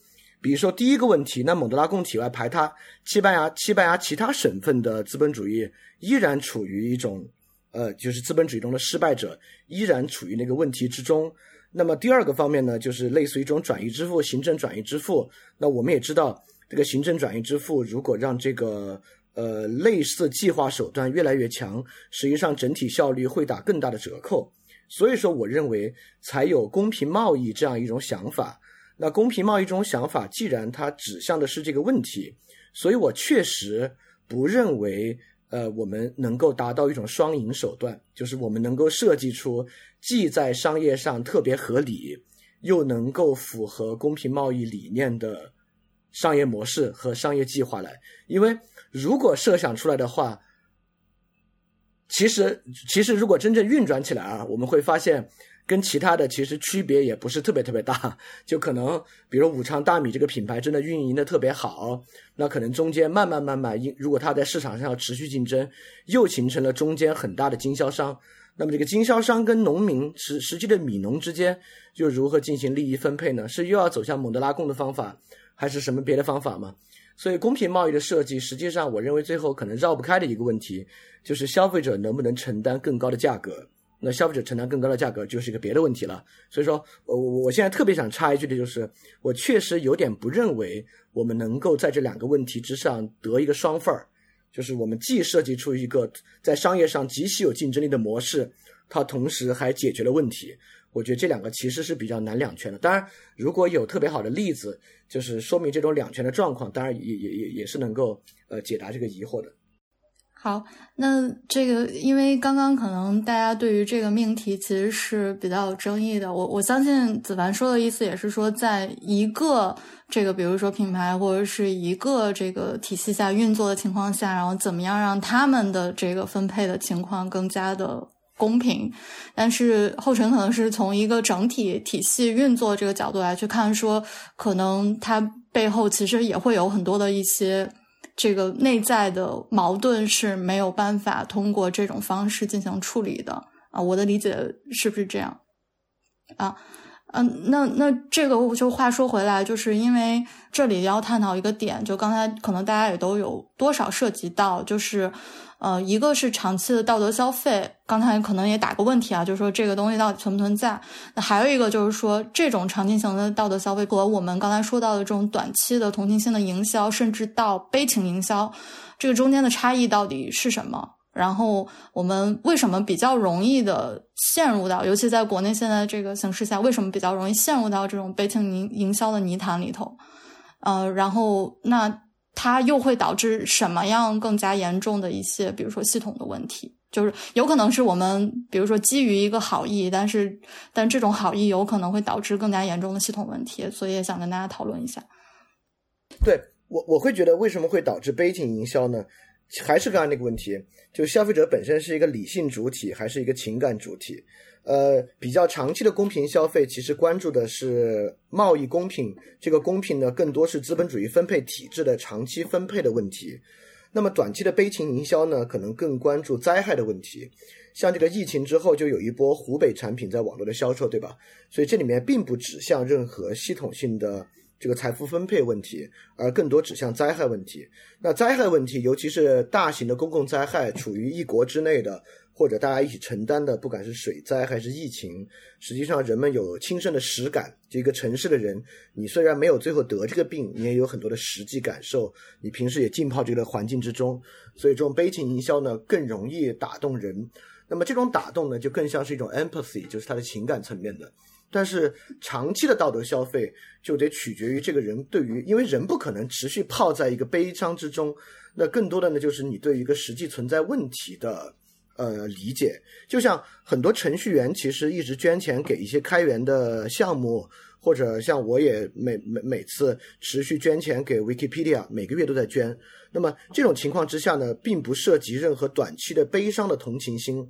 比如说第一个问题，那蒙德拉贡体外排他，西班牙西班牙其他省份的资本主义依然处于一种，呃，就是资本主义中的失败者，依然处于那个问题之中。那么第二个方面呢，就是类似于一种转移支付，行政转移支付。那我们也知道，这个行政转移支付如果让这个呃类似计划手段越来越强，实际上整体效率会打更大的折扣。所以说，我认为才有公平贸易这样一种想法。那公平贸易这种想法，既然它指向的是这个问题，所以我确实不认为，呃，我们能够达到一种双赢手段，就是我们能够设计出既在商业上特别合理，又能够符合公平贸易理念的商业模式和商业计划来。因为如果设想出来的话，其实其实如果真正运转起来啊，我们会发现。跟其他的其实区别也不是特别特别大，就可能比如武昌大米这个品牌真的运营的特别好，那可能中间慢慢慢慢，因如果它在市场上要持续竞争，又形成了中间很大的经销商，那么这个经销商跟农民实实际的米农之间又如何进行利益分配呢？是又要走向蒙德拉贡的方法，还是什么别的方法吗？所以公平贸易的设计，实际上我认为最后可能绕不开的一个问题，就是消费者能不能承担更高的价格。那消费者承担更高的价格就是一个别的问题了。所以说，我我现在特别想插一句的就是，我确实有点不认为我们能够在这两个问题之上得一个双份儿，就是我们既设计出一个在商业上极其有竞争力的模式，它同时还解决了问题。我觉得这两个其实是比较难两全的。当然，如果有特别好的例子，就是说明这种两全的状况，当然也也也也是能够呃解答这个疑惑的。好，那这个因为刚刚可能大家对于这个命题其实是比较有争议的。我我相信子凡说的意思也是说，在一个这个比如说品牌或者是一个这个体系下运作的情况下，然后怎么样让他们的这个分配的情况更加的公平。但是后尘可能是从一个整体体系运作这个角度来去看，说可能它背后其实也会有很多的一些。这个内在的矛盾是没有办法通过这种方式进行处理的啊。我的理解是不是这样啊？嗯，那那这个就话说回来，就是因为这里要探讨一个点，就刚才可能大家也都有多少涉及到，就是呃，一个是长期的道德消费，刚才可能也打个问题啊，就是说这个东西到底存不存在？那还有一个就是说，这种长期型的道德消费和我们刚才说到的这种短期的同情心的营销，甚至到悲情营销，这个中间的差异到底是什么？然后我们为什么比较容易的陷入到，尤其在国内现在这个形势下，为什么比较容易陷入到这种悲情营营销的泥潭里头？呃，然后那它又会导致什么样更加严重的一些，比如说系统的问题？就是有可能是我们，比如说基于一个好意，但是但这种好意有可能会导致更加严重的系统问题，所以也想跟大家讨论一下。对我我会觉得为什么会导致悲情营销呢？还是刚才那个问题，就消费者本身是一个理性主体还是一个情感主体？呃，比较长期的公平消费其实关注的是贸易公平，这个公平呢更多是资本主义分配体制的长期分配的问题。那么短期的悲情营销呢，可能更关注灾害的问题。像这个疫情之后就有一波湖北产品在网络的销售，对吧？所以这里面并不指向任何系统性的。这个财富分配问题，而更多指向灾害问题。那灾害问题，尤其是大型的公共灾害，处于一国之内的，或者大家一起承担的，不管是水灾还是疫情，实际上人们有亲身的实感。这个城市的人，你虽然没有最后得这个病，你也有很多的实际感受。你平时也浸泡这个环境之中，所以这种悲情营销呢，更容易打动人。那么这种打动呢，就更像是一种 empathy，就是他的情感层面的。但是长期的道德消费就得取决于这个人对于，因为人不可能持续泡在一个悲伤之中，那更多的呢就是你对于一个实际存在问题的呃理解。就像很多程序员其实一直捐钱给一些开源的项目，或者像我也每每每次持续捐钱给 Wikipedia，每个月都在捐。那么这种情况之下呢，并不涉及任何短期的悲伤的同情心。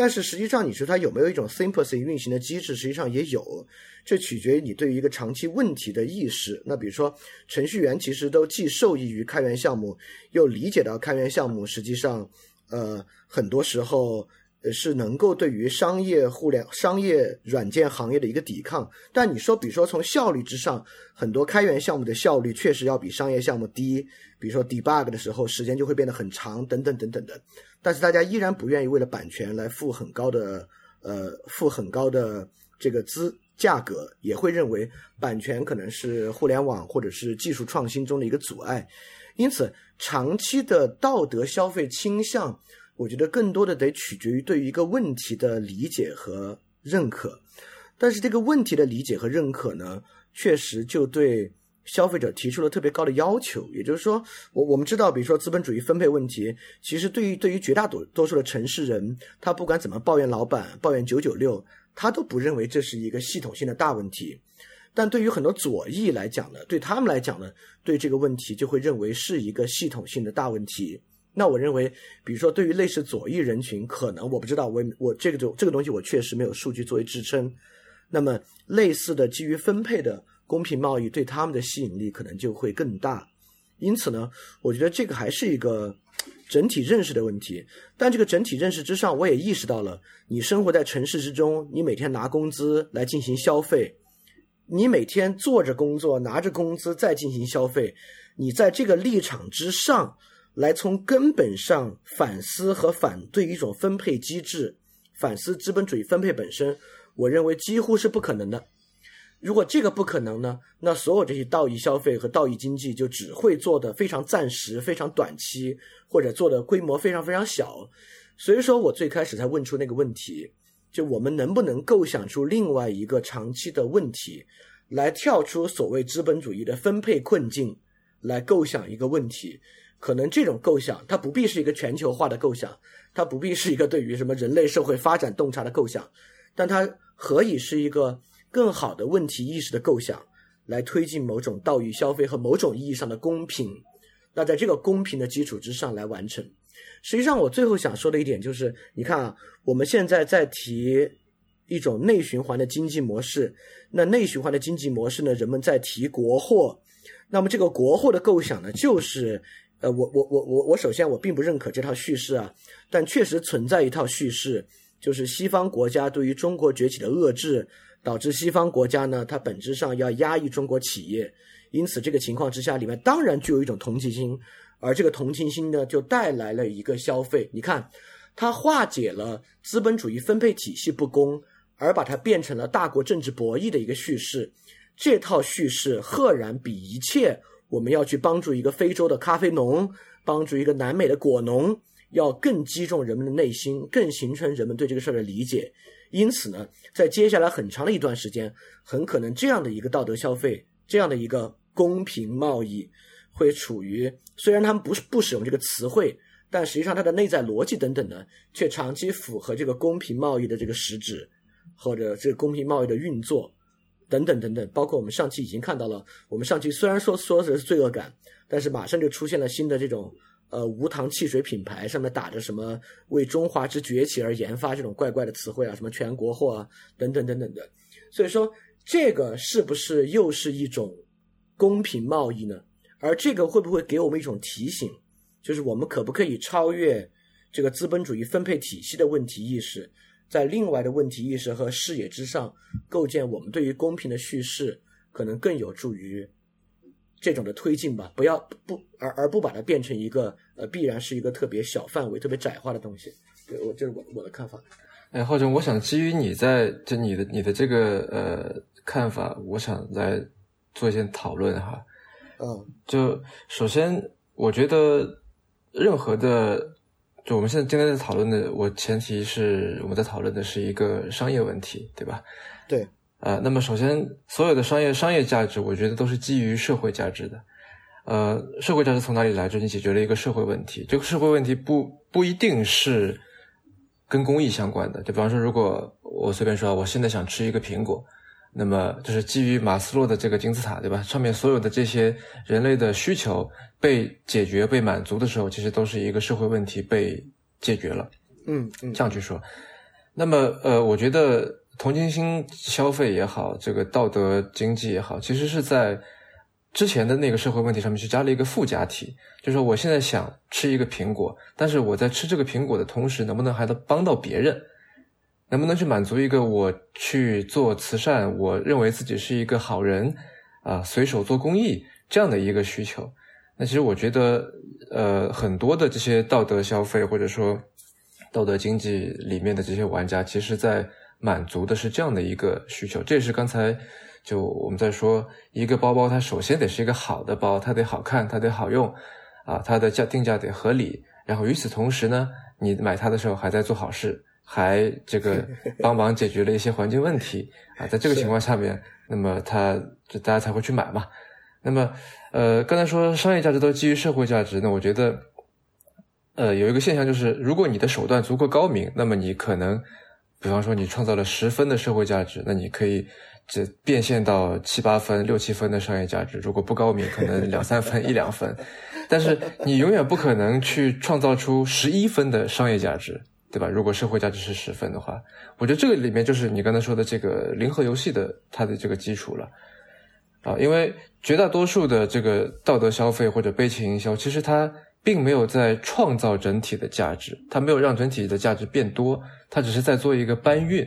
但是实际上，你说它有没有一种 sympathy 运行的机制？实际上也有，这取决于你对于一个长期问题的意识。那比如说，程序员其实都既受益于开源项目，又理解到开源项目实际上，呃，很多时候。呃，是能够对于商业互联、商业软件行业的一个抵抗。但你说，比如说从效率之上，很多开源项目的效率确实要比商业项目低。比如说 debug 的时候，时间就会变得很长，等等等等的。但是大家依然不愿意为了版权来付很高的，呃，付很高的这个资价格，也会认为版权可能是互联网或者是技术创新中的一个阻碍。因此，长期的道德消费倾向。我觉得更多的得取决于对于一个问题的理解和认可，但是这个问题的理解和认可呢，确实就对消费者提出了特别高的要求。也就是说，我我们知道，比如说资本主义分配问题，其实对于对于绝大多多数的城市人，他不管怎么抱怨老板、抱怨九九六，他都不认为这是一个系统性的大问题。但对于很多左翼来讲呢，对他们来讲呢，对这个问题就会认为是一个系统性的大问题。那我认为，比如说，对于类似左翼人群，可能我不知道，我我这个就这个东西，我确实没有数据作为支撑。那么，类似的基于分配的公平贸易，对他们的吸引力可能就会更大。因此呢，我觉得这个还是一个整体认识的问题。但这个整体认识之上，我也意识到了，你生活在城市之中，你每天拿工资来进行消费，你每天做着工作，拿着工资再进行消费，你在这个立场之上。来从根本上反思和反对一种分配机制，反思资本主义分配本身，我认为几乎是不可能的。如果这个不可能呢，那所有这些道义消费和道义经济就只会做的非常暂时、非常短期，或者做的规模非常非常小。所以说我最开始才问出那个问题：就我们能不能构想出另外一个长期的问题，来跳出所谓资本主义的分配困境，来构想一个问题。可能这种构想，它不必是一个全球化的构想，它不必是一个对于什么人类社会发展洞察的构想，但它何以是一个更好的问题意识的构想，来推进某种道义消费和某种意义上的公平？那在这个公平的基础之上来完成。实际上，我最后想说的一点就是，你看啊，我们现在在提一种内循环的经济模式，那内循环的经济模式呢，人们在提国货，那么这个国货的构想呢，就是。呃，我我我我我首先我并不认可这套叙事啊，但确实存在一套叙事，就是西方国家对于中国崛起的遏制，导致西方国家呢，它本质上要压抑中国企业，因此这个情况之下，里面当然具有一种同情心，而这个同情心呢，就带来了一个消费。你看，它化解了资本主义分配体系不公，而把它变成了大国政治博弈的一个叙事。这套叙事赫然比一切我们要去帮助一个非洲的咖啡农，帮助一个南美的果农，要更击中人们的内心，更形成人们对这个事儿的理解。因此呢，在接下来很长的一段时间，很可能这样的一个道德消费，这样的一个公平贸易，会处于虽然他们不是不使用这个词汇，但实际上它的内在逻辑等等呢，却长期符合这个公平贸易的这个实质，或者这个公平贸易的运作。等等等等，包括我们上期已经看到了，我们上期虽然说说的是罪恶感，但是马上就出现了新的这种呃无糖汽水品牌，上面打着什么为中华之崛起而研发这种怪怪的词汇啊，什么全国货啊，等等等等的。所以说，这个是不是又是一种公平贸易呢？而这个会不会给我们一种提醒，就是我们可不可以超越这个资本主义分配体系的问题意识？在另外的问题意识和视野之上，构建我们对于公平的叙事，可能更有助于这种的推进吧。不要不而而不把它变成一个呃，必然是一个特别小范围、特别窄化的东西。对我这是我我的看法。哎，浩总，我想基于你在就你的你的这个呃看法，我想来做一些讨论哈。嗯，就首先，我觉得任何的。就我们现在今天在讨论的，我前提是我们在讨论的是一个商业问题，对吧？对。呃，那么首先，所有的商业商业价值，我觉得都是基于社会价值的。呃，社会价值从哪里来？就你解决了一个社会问题。这个社会问题不不一定是跟公益相关的。就比方说，如果我随便说，我现在想吃一个苹果，那么就是基于马斯洛的这个金字塔，对吧？上面所有的这些人类的需求。被解决、被满足的时候，其实都是一个社会问题被解决了。嗯嗯，这样去说。那么，呃，我觉得同情心消费也好，这个道德经济也好，其实是在之前的那个社会问题上面去加了一个附加题，就是说我现在想吃一个苹果，但是我在吃这个苹果的同时，能不能还能帮到别人？能不能去满足一个我去做慈善，我认为自己是一个好人啊，随手做公益这样的一个需求？那其实我觉得，呃，很多的这些道德消费或者说道德经济里面的这些玩家，其实在满足的是这样的一个需求。这也是刚才就我们在说，一个包包它首先得是一个好的包，它得好看，它得好用，啊，它的价定价得合理。然后与此同时呢，你买它的时候还在做好事，还这个 帮忙解决了一些环境问题啊，在这个情况下面，那么他就大家才会去买嘛。那么，呃，刚才说商业价值都基于社会价值，那我觉得，呃，有一个现象就是，如果你的手段足够高明，那么你可能，比方说你创造了十分的社会价值，那你可以这变现到七八分、六七分的商业价值。如果不高明，可能两三分、一两分，但是你永远不可能去创造出十一分的商业价值，对吧？如果社会价值是十分的话，我觉得这个里面就是你刚才说的这个零和游戏的它的这个基础了。啊，因为绝大多数的这个道德消费或者悲情营销，其实它并没有在创造整体的价值，它没有让整体的价值变多，它只是在做一个搬运。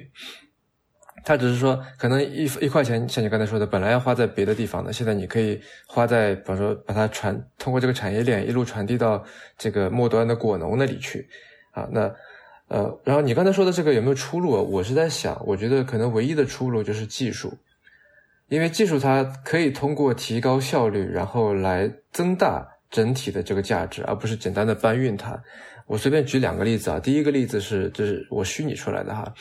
它只是说，可能一一块钱，像你刚才说的，本来要花在别的地方的，现在你可以花在，比方说把它传通过这个产业链一路传递到这个末端的果农那里去。啊，那呃，然后你刚才说的这个有没有出路？我是在想，我觉得可能唯一的出路就是技术。因为技术它可以通过提高效率，然后来增大整体的这个价值，而不是简单的搬运它。我随便举两个例子啊，第一个例子是，就是我虚拟出来的哈，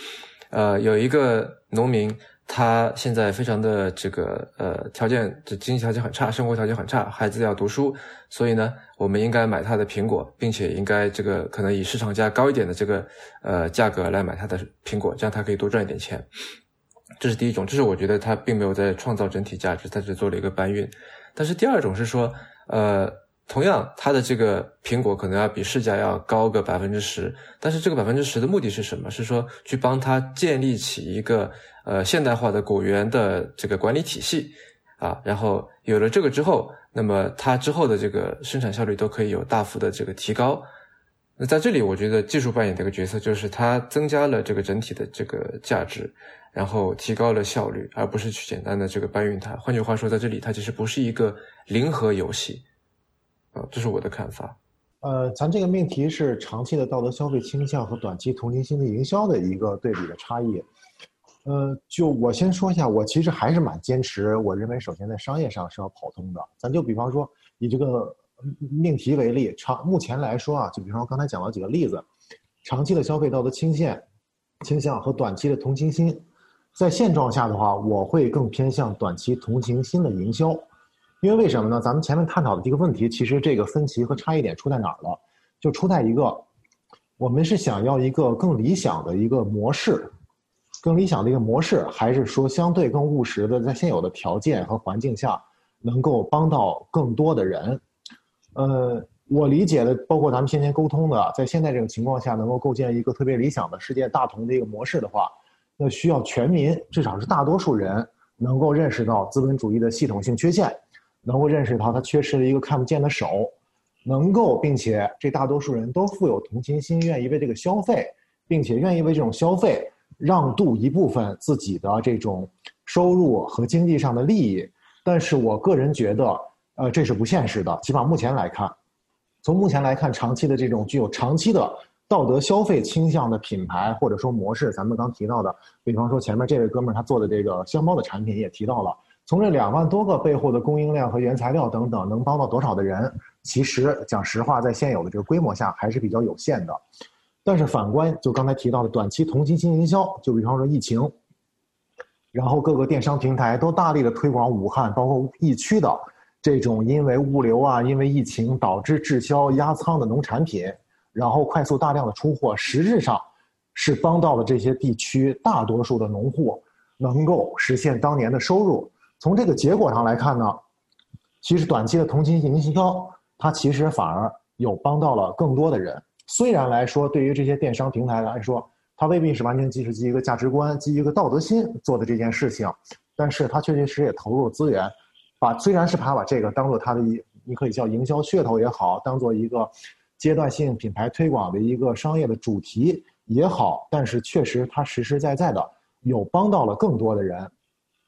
呃，有一个农民，他现在非常的这个呃条件，这经济条件很差，生活条件很差，孩子要读书，所以呢，我们应该买他的苹果，并且应该这个可能以市场价高一点的这个呃价格来买他的苹果，这样他可以多赚一点钱。这是第一种，这是我觉得他并没有在创造整体价值，他只做了一个搬运。但是第二种是说，呃，同样他的这个苹果可能要比市价要高个百分之十，但是这个百分之十的目的是什么？是说去帮他建立起一个呃现代化的果园的这个管理体系啊，然后有了这个之后，那么它之后的这个生产效率都可以有大幅的这个提高。那在这里，我觉得技术扮演的一个角色就是它增加了这个整体的这个价值，然后提高了效率，而不是去简单的这个搬运它。换句话说，在这里它其实不是一个零和游戏，啊，这是我的看法。呃，咱这个命题是长期的道德消费倾向和短期同情心的营销的一个对比的差异。呃，就我先说一下，我其实还是蛮坚持，我认为首先在商业上是要跑通的。咱就比方说以这个命题为例，长目前来说啊，就比方说刚才讲了几个例子，长期的消费道德倾向倾向和短期的同情心，在现状下的话，我会更偏向短期同情心的营销。因为为什么呢？咱们前面探讨的这个问题，其实这个分歧和差异点出在哪儿了？就出在一个，我们是想要一个更理想的一个模式，更理想的一个模式，还是说相对更务实的，在现有的条件和环境下，能够帮到更多的人？呃，我理解的，包括咱们先前沟通的，在现在这种情况下，能够构建一个特别理想的世界大同的一个模式的话，那需要全民，至少是大多数人，能够认识到资本主义的系统性缺陷。能够认识到它缺失了一个看不见的手，能够并且这大多数人都富有同情心，愿意为这个消费，并且愿意为这种消费让渡一部分自己的这种收入和经济上的利益。但是我个人觉得，呃，这是不现实的。起码目前来看，从目前来看，长期的这种具有长期的道德消费倾向的品牌或者说模式，咱们刚提到的，比方说前面这位哥们儿他做的这个箱包的产品也提到了。从这两万多个背后的供应量和原材料等等，能帮到多少的人？其实讲实话，在现有的这个规模下还是比较有限的。但是反观，就刚才提到的短期同情心营销，就比方说疫情，然后各个电商平台都大力的推广武汉，包括疫区的这种因为物流啊，因为疫情导致滞销压仓的农产品，然后快速大量的出货，实质上是帮到了这些地区大多数的农户能够实现当年的收入。从这个结果上来看呢，其实短期的同情心营销，它其实反而有帮到了更多的人。虽然来说，对于这些电商平台来说，它未必是完全基于一个价值观、基于一个道德心做的这件事情，但是它确确实实也投入了资源，把虽然是他把这个当做它的一，你可以叫营销噱头也好，当做一个阶段性品牌推广的一个商业的主题也好，但是确实它实实在在的有帮到了更多的人。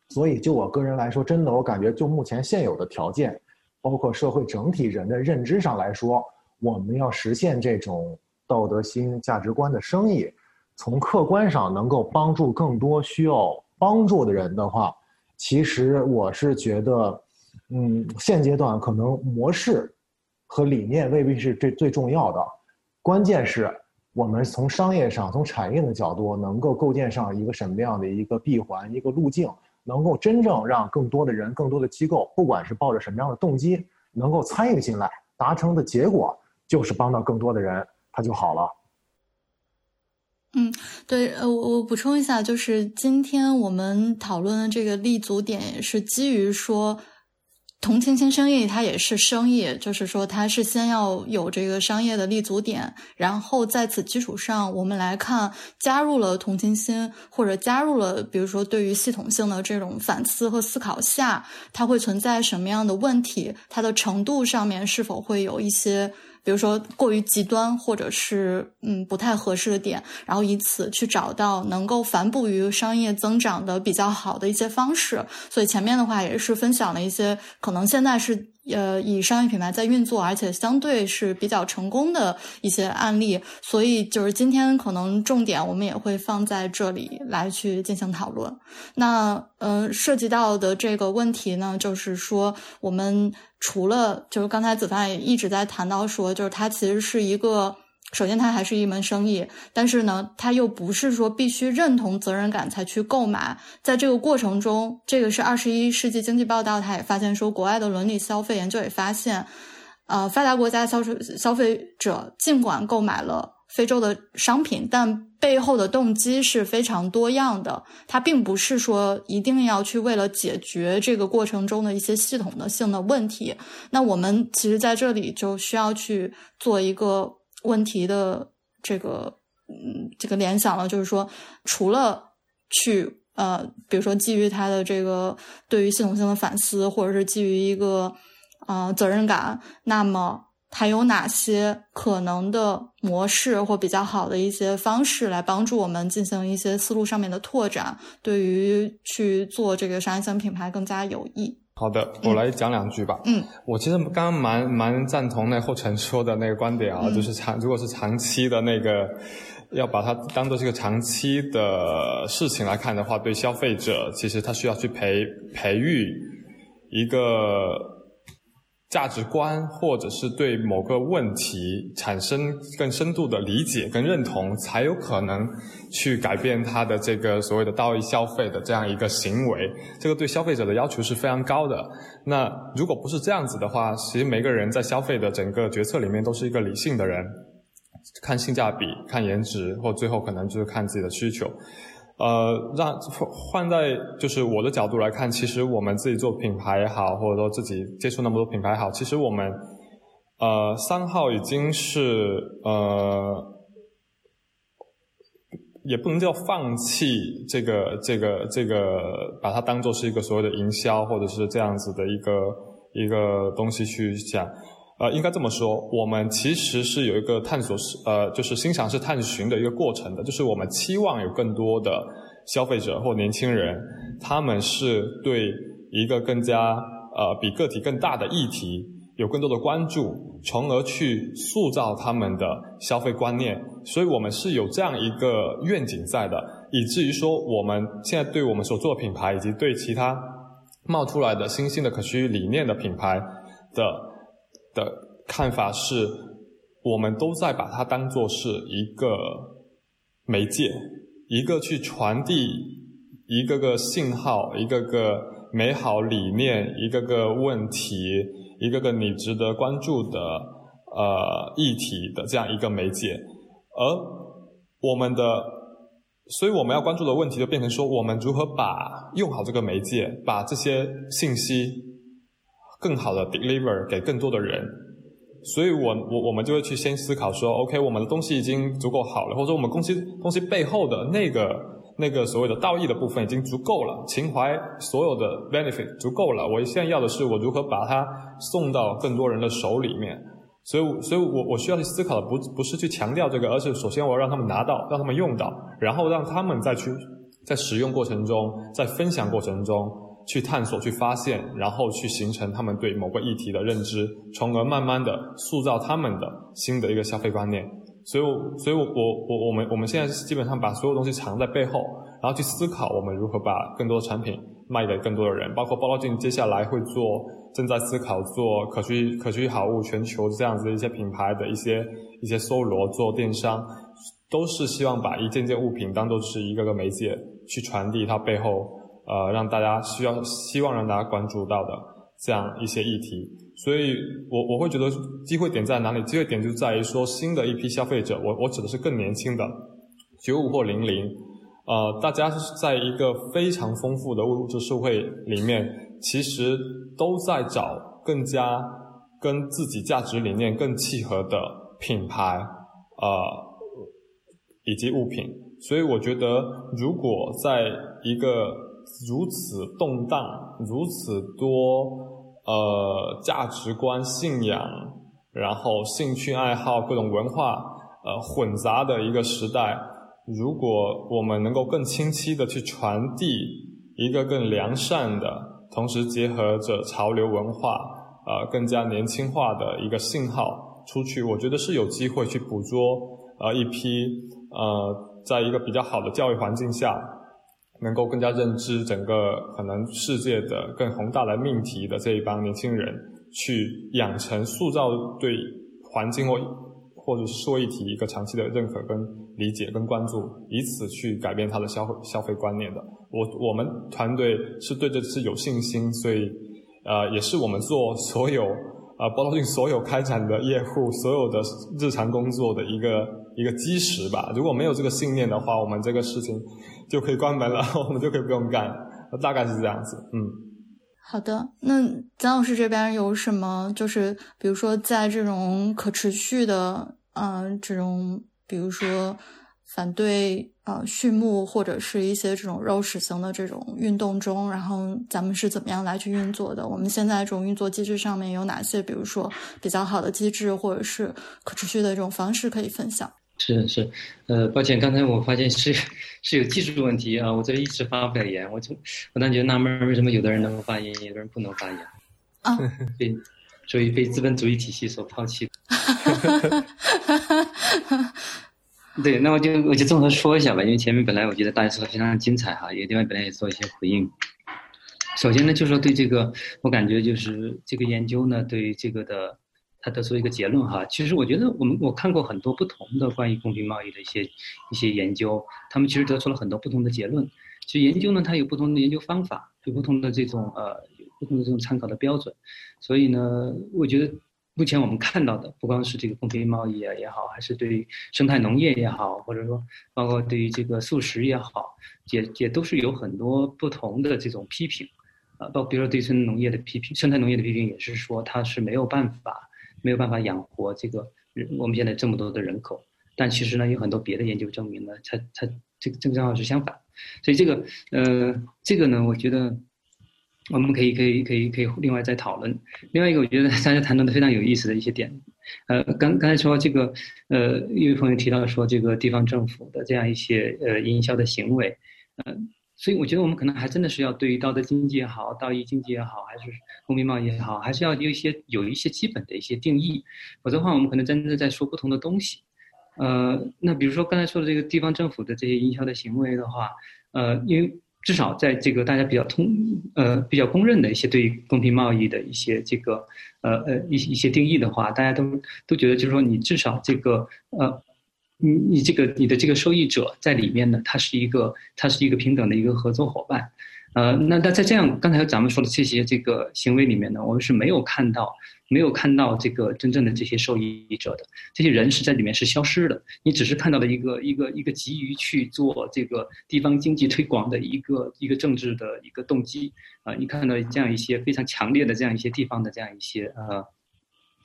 所以，就我个人来说，真的，我感觉就目前现有的条件，包括社会整体人的认知上来说，我们要实现这种道德心、价值观的生意，从客观上能够帮助更多需要帮助的人的话，其实我是觉得，嗯，现阶段可能模式和理念未必是最最重要的，关键是我们从商业上、从产业的角度，能够构建上一个什么样的一个闭环、一个路径。能够真正让更多的人、更多的机构，不管是抱着什么样的动机，能够参与进来，达成的结果就是帮到更多的人，他就好了。嗯，对，呃，我我补充一下，就是今天我们讨论的这个立足点是基于说。同情心生意，它也是生意，就是说，它是先要有这个商业的立足点，然后在此基础上，我们来看加入了同情心，或者加入了，比如说对于系统性的这种反思和思考下，它会存在什么样的问题，它的程度上面是否会有一些。比如说过于极端，或者是嗯不太合适的点，然后以此去找到能够反哺于商业增长的比较好的一些方式。所以前面的话也是分享了一些可能现在是。呃，以商业品牌在运作，而且相对是比较成功的一些案例，所以就是今天可能重点我们也会放在这里来去进行讨论。那嗯，涉及到的这个问题呢，就是说我们除了就是刚才子凡也一直在谈到说，就是它其实是一个。首先，它还是一门生意，但是呢，它又不是说必须认同责任感才去购买。在这个过程中，这个是二十一世纪经济报道，他也发现说，国外的伦理消费研究也发现，呃，发达国家消费消费者尽管购买了非洲的商品，但背后的动机是非常多样的。它并不是说一定要去为了解决这个过程中的一些系统的性的问题。那我们其实在这里就需要去做一个。问题的这个嗯，这个联想了，就是说，除了去呃，比如说基于他的这个对于系统性的反思，或者是基于一个啊责任感，那么还有哪些可能的模式或比较好的一些方式来帮助我们进行一些思路上面的拓展，对于去做这个商业性品牌更加有益。好的，我来讲两句吧。嗯，我其实刚刚蛮蛮赞同那后晨说的那个观点啊，就是长如果是长期的那个，要把它当做是一个长期的事情来看的话，对消费者其实他需要去培培育一个。价值观，或者是对某个问题产生更深度的理解跟认同，才有可能去改变他的这个所谓的道义消费的这样一个行为。这个对消费者的要求是非常高的。那如果不是这样子的话，其实每个人在消费的整个决策里面都是一个理性的人，看性价比、看颜值，或最后可能就是看自己的需求。呃，让换在就是我的角度来看，其实我们自己做品牌也好，或者说自己接触那么多品牌也好，其实我们呃三号已经是呃，也不能叫放弃这个这个这个，把它当做是一个所谓的营销或者是这样子的一个一个东西去讲。呃，应该这么说，我们其实是有一个探索是呃，就是新尝试探寻的一个过程的，就是我们期望有更多的消费者或年轻人，他们是对一个更加呃比个体更大的议题有更多的关注，从而去塑造他们的消费观念。所以我们是有这样一个愿景在的，以至于说我们现在对我们所做的品牌，以及对其他冒出来的新兴的可持续理念的品牌的。的看法是，我们都在把它当做是一个媒介，一个去传递一个个信号，一个个美好理念，一个个问题，一个个你值得关注的呃议题的这样一个媒介。而我们的，所以我们要关注的问题就变成说，我们如何把用好这个媒介，把这些信息。更好的 deliver 给更多的人，所以我我我们就会去先思考说，OK，我们的东西已经足够好了，或者说我们公司东西背后的那个那个所谓的道义的部分已经足够了，情怀所有的 benefit 足够了，我现在要的是我如何把它送到更多人的手里面，所以所以我我需要去思考的不不是去强调这个，而是首先我要让他们拿到，让他们用到，然后让他们再去在使用过程中，在分享过程中。去探索、去发现，然后去形成他们对某个议题的认知，从而慢慢的塑造他们的新的一个消费观念。所以，所以我我我我们我们现在基本上把所有东西藏在背后，然后去思考我们如何把更多的产品卖给更多的人。包括包罗镜接下来会做，正在思考做可持可持续好物全球这样子的一些品牌的一些一些搜罗做电商，都是希望把一件件物品当做是一个个媒介去传递它背后。呃，让大家需要希望让大家关注到的这样一些议题，所以我我会觉得机会点在哪里？机会点就在于说新的一批消费者，我我指的是更年轻的九五或零零，呃，大家在一个非常丰富的物质社会里面，其实都在找更加跟自己价值理念更契合的品牌，呃，以及物品。所以我觉得，如果在一个如此动荡，如此多呃价值观、信仰，然后兴趣爱好、各种文化呃混杂的一个时代，如果我们能够更清晰的去传递一个更良善的，同时结合着潮流文化呃更加年轻化的一个信号出去，我觉得是有机会去捕捉呃一批呃在一个比较好的教育环境下。能够更加认知整个可能世界的更宏大的命题的这一帮年轻人，去养成塑造对环境或或者是社会议题一个长期的认可跟理解跟关注，以此去改变他的消费消费观念的。我我们团队是对这是有信心，所以呃也是我们做所有呃包罗性所有开展的业务所有的日常工作的一个一个基石吧。如果没有这个信念的话，我们这个事情。就可以关门了，我们就可以不用干，大概是这样子。嗯，好的。那姜老师这边有什么？就是比如说，在这种可持续的，嗯，这种比如说反对呃畜牧或者是一些这种肉食型的这种运动中，然后咱们是怎么样来去运作的？我们现在这种运作机制上面有哪些，比如说比较好的机制，或者是可持续的这种方式可以分享？是是，呃，抱歉，刚才我发现是是有技术问题啊，我这里一直发不了言，我就我当时觉得纳闷，为什么有的人能够发言，有的人不能发言？啊，被所以被资本主义体系所抛弃。对，那我就我就综合说一下吧，因为前面本来我觉得大家说的非常精彩哈，有个地方本来也做一些回应。首先呢，就是说对这个，我感觉就是这个研究呢，对于这个的，他得出一个结论哈。其实我觉得我们我看过很多不同的关于公平贸易的一些一些研究，他们其实得出了很多不同的结论。其实研究呢，它有不同的研究方法，有不同的这种呃，不同的这种参考的标准。所以呢，我觉得。目前我们看到的，不光是这个公平贸易啊也好，还是对生态农业也好，或者说包括对于这个素食也好，也也都是有很多不同的这种批评，啊，包比如说对生态农业的批评，生态农业的批评也是说它是没有办法没有办法养活这个人我们现在这么多的人口，但其实呢，有很多别的研究证明呢，它它这个这个正好是相反，所以这个呃这个呢，我觉得。我们可以可以可以可以另外再讨论。另外一个，我觉得大家谈论的非常有意思的一些点，呃，刚刚才说这个，呃，一位朋友提到说这个地方政府的这样一些呃营销的行为，呃，所以我觉得我们可能还真的是要对于道德经济也好，道义经济也好，还是公平贸易也好，还是要有一些有一些基本的一些定义，否则的话，我们可能真的在说不同的东西。呃，那比如说刚才说的这个地方政府的这些营销的行为的话，呃，因为。至少在这个大家比较通呃比较公认的一些对于公平贸易的一些这个呃呃一一些定义的话，大家都都觉得就是说你至少这个呃你你这个你的这个受益者在里面呢，他是一个他是一个平等的一个合作伙伴。呃，那那在这样刚才咱们说的这些这个行为里面呢，我们是没有看到没有看到这个真正的这些受益者的这些人是在里面是消失的。你只是看到了一个一个一个急于去做这个地方经济推广的一个一个政治的一个动机啊，你看到这样一些非常强烈的这样一些地方的这样一些呃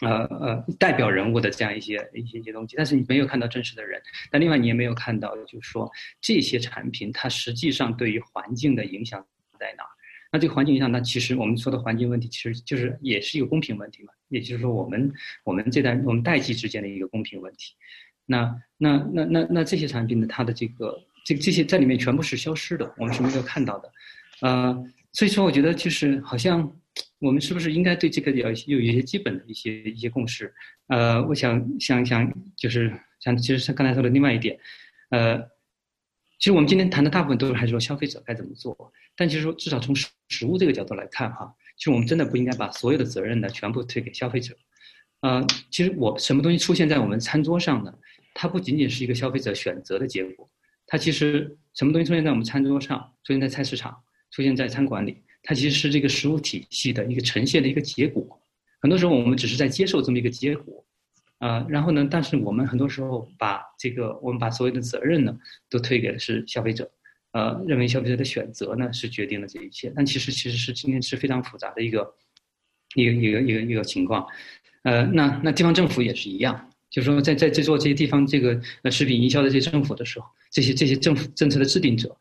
呃呃代表人物的这样一些一些一些东西，但是你没有看到真实的人。但另外你也没有看到，就是说这些产品它实际上对于环境的影响。在哪？那这个环境影响，那其实我们说的环境问题，其实就是也是一个公平问题嘛。也就是说，我们我们这代我们代际之间的一个公平问题。那那那那那这些产品呢？它的这个这这些在里面全部是消失的，我们是没有看到的。呃，所以说我觉得就是好像我们是不是应该对这个要有一些基本的一些一些共识？呃，我想想想，就是像其实像刚才说的另外一点，呃。其实我们今天谈的大部分都是还是说消费者该怎么做，但其实说至少从实实物这个角度来看哈，其实我们真的不应该把所有的责任呢全部推给消费者。呃，其实我什么东西出现在我们餐桌上呢？它不仅仅是一个消费者选择的结果，它其实什么东西出现在我们餐桌上，出现在菜市场，出现在餐馆里，它其实是这个食物体系的一个呈现的一个结果。很多时候我们只是在接受这么一个结果。啊，然后呢？但是我们很多时候把这个，我们把所有的责任呢，都推给的是消费者，呃，认为消费者的选择呢是决定了这一切。但其实其实是今天是非常复杂的一个，一个一个一个一个情况。呃，那那地方政府也是一样，就是说在在在做这些地方这个呃食品营销的这些政府的时候，这些这些政府政策的制定者。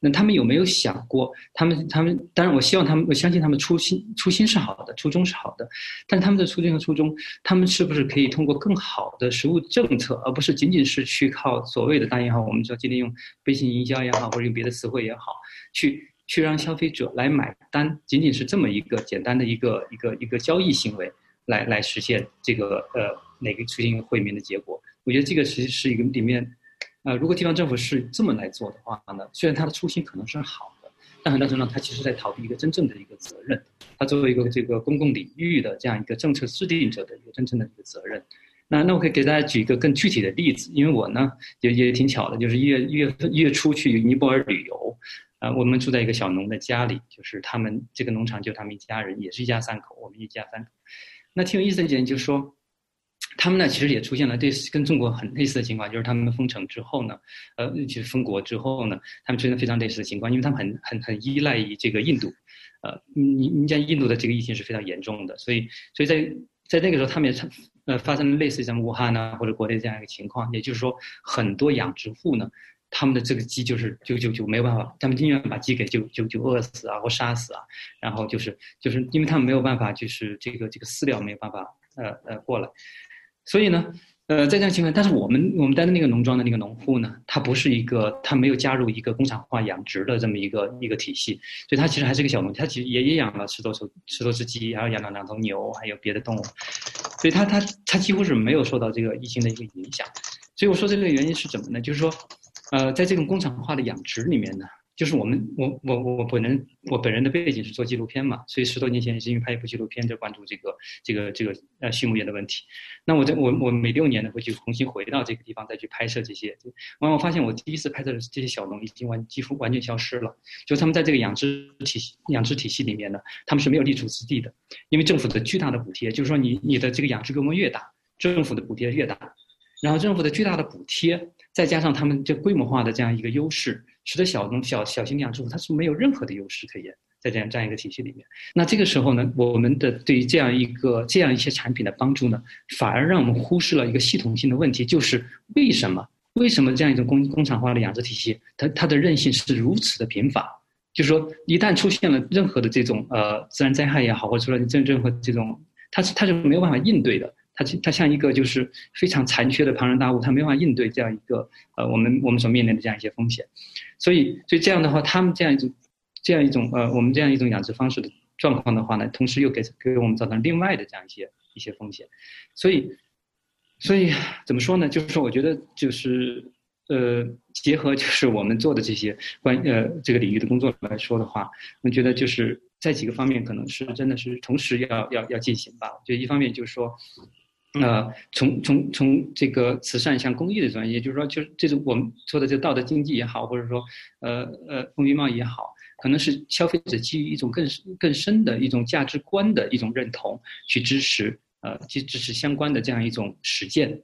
那他们有没有想过？他们他们当然，我希望他们，我相信他们初心初心是好的，初衷是好的。但他们的初心和初衷，他们是不是可以通过更好的实物政策，而不是仅仅是去靠所谓的大银行？我们说今天用微信营销也好，或者用别的词汇也好，去去让消费者来买单，仅仅是这么一个简单的一个一个一个交易行为，来来实现这个呃哪个出现惠民的结果？我觉得这个其实是一个里面。呃，如果地方政府是这么来做的话呢，虽然他的初心可能是好的，但很大程度上他其实在逃避一个真正的一个责任。他作为一个这个公共领域的这样一个政策制定者的一个真正的一个责任。那那我可以给大家举一个更具体的例子，因为我呢也也挺巧的，就是一月一月一月初去尼泊尔旅游，啊，我们住在一个小农的家里，就是他们这个农场就他们一家人，也是一家三口，我们一家三口。那挺有意思的一点就是说。他们呢，其实也出现了对跟中国很类似的情况，就是他们封城之后呢，呃，就是封国之后呢，他们出现非常类似的情况，因为他们很很很依赖于这个印度，呃，你你像印度的这个疫情是非常严重的，所以所以在在那个时候，他们也呃发生了类似于像武汉呢或者国内这样一个情况，也就是说很多养殖户呢，他们的这个鸡就是就就就没有办法，他们宁愿把鸡给就就就饿死啊或杀死啊，然后就是就是因为他们没有办法就是这个这个饲料没有办法呃呃过来，所以呢。呃，在这样情况，但是我们我们待的那个农庄的那个农户呢，他不是一个，他没有加入一个工厂化养殖的这么一个一个体系，所以他其实还是个小农，他其实也也养了十多头十多只鸡，然后养了两头牛，还有别的动物，所以他他他几乎是没有受到这个疫情的一个影响，所以我说这个原因是怎么呢？就是说，呃，在这种工厂化的养殖里面呢。就是我们，我我我本人，我本人的背景是做纪录片嘛，所以十多年前也是因为拍一部纪录片，就关注这个这个这个呃畜牧业的问题。那我在我我每六年呢会去重新回到这个地方再去拍摄这些。完我发现我第一次拍摄的这些小龙已经完几乎完全消失了，就他们在这个养殖体系养殖体系里面呢，他们是没有立足之地的，因为政府的巨大的补贴，就是说你你的这个养殖规模越大，政府的补贴越大，然后政府的巨大的补贴再加上他们这规模化的这样一个优势。使得小农小小型养殖户它是没有任何的优势可言，在这样这样一个体系里面，那这个时候呢，我们的对于这样一个这样一些产品的帮助呢，反而让我们忽视了一个系统性的问题，就是为什么为什么这样一种工工厂化的养殖体系，它它的韧性是如此的贫乏？就是说，一旦出现了任何的这种呃自然灾害也好，或者说任任何这种，它是它是没有办法应对的。它它像一个就是非常残缺的庞然大物，它没法应对这样一个呃我们我们所面临的这样一些风险，所以所以这样的话，他们这样一种这样一种呃我们这样一种养殖方式的状况的话呢，同时又给给我们造成另外的这样一些一些风险，所以所以怎么说呢？就是说，我觉得就是呃结合就是我们做的这些关呃这个领域的工作来说的话，我觉得就是在几个方面可能是真的是同时要要要进行吧。就一方面就是说。呃，从从从这个慈善向公益的专业，就是说，就是这种我们说的这道德经济也好，或者说，呃呃，公平贸易也好，可能是消费者基于一种更更深的一种价值观的一种认同，去支持呃，去支持相关的这样一种实践，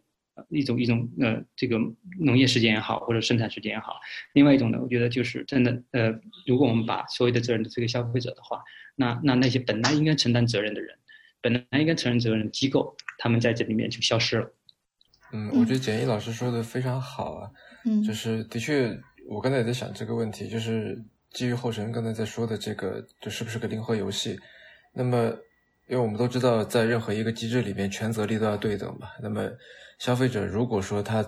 一种一种呃，这个农业实践也好，或者生产实践也好。另外一种呢，我觉得就是真的呃，如果我们把所有的责任推给消费者的话，那那那些本来应该承担责任的人。本来应该承认责任的机构，他们在这里面就消失了。嗯，我觉得简易老师说的非常好啊。嗯，就是的确，我刚才也在想这个问题，就是基于后尘刚才在说的这个，这是不是个零和游戏？那么，因为我们都知道，在任何一个机制里面，权责力都要对等嘛。那么，消费者如果说他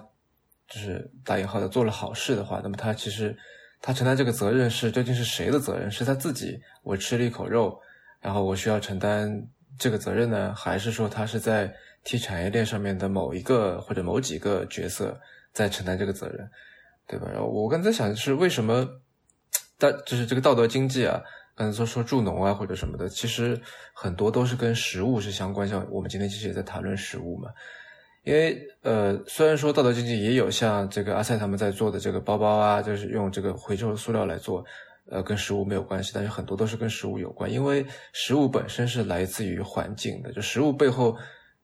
就是打引号的做了好事的话，那么他其实他承担这个责任是究竟是谁的责任？是他自己？我吃了一口肉，然后我需要承担。这个责任呢，还是说他是在替产业链上面的某一个或者某几个角色在承担这个责任，对吧？然后我刚才想的是，为什么道就是这个道德经济啊，刚才说说助农啊或者什么的，其实很多都是跟食物是相关。像我们今天其实也在谈论食物嘛，因为呃，虽然说道德经济也有像这个阿塞他们在做的这个包包啊，就是用这个回收塑料来做。呃，跟食物没有关系，但是很多都是跟食物有关，因为食物本身是来自于环境的，就食物背后，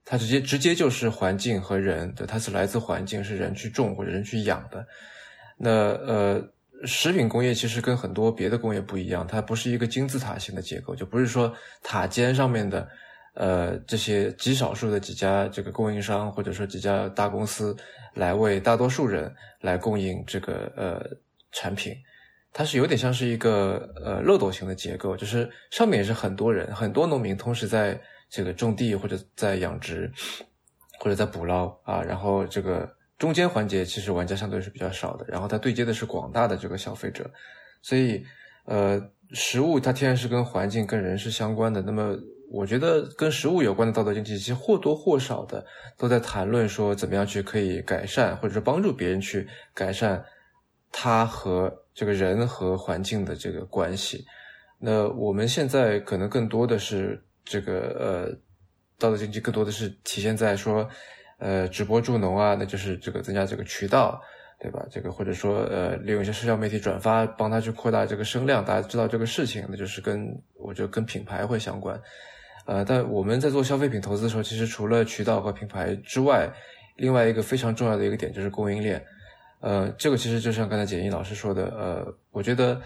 它直接直接就是环境和人，对，它是来自环境，是人去种或者人去养的。那呃，食品工业其实跟很多别的工业不一样，它不是一个金字塔型的结构，就不是说塔尖上面的呃这些极少数的几家这个供应商或者说几家大公司来为大多数人来供应这个呃产品。它是有点像是一个呃漏斗型的结构，就是上面也是很多人，很多农民同时在这个种地或者在养殖，或者在捕捞啊，然后这个中间环节其实玩家相对是比较少的，然后它对接的是广大的这个消费者，所以呃食物它天然是跟环境跟人是相关的，那么我觉得跟食物有关的道德经济其实或多或少的都在谈论说怎么样去可以改善或者是帮助别人去改善他和。这个人和环境的这个关系，那我们现在可能更多的是这个呃，道德经济更多的是体现在说，呃，直播助农啊，那就是这个增加这个渠道，对吧？这个或者说呃，利用一些社交媒体转发，帮他去扩大这个声量，大家知道这个事情，那就是跟我觉得跟品牌会相关。呃，但我们在做消费品投资的时候，其实除了渠道和品牌之外，另外一个非常重要的一个点就是供应链。呃，这个其实就像刚才简易老师说的，呃，我觉得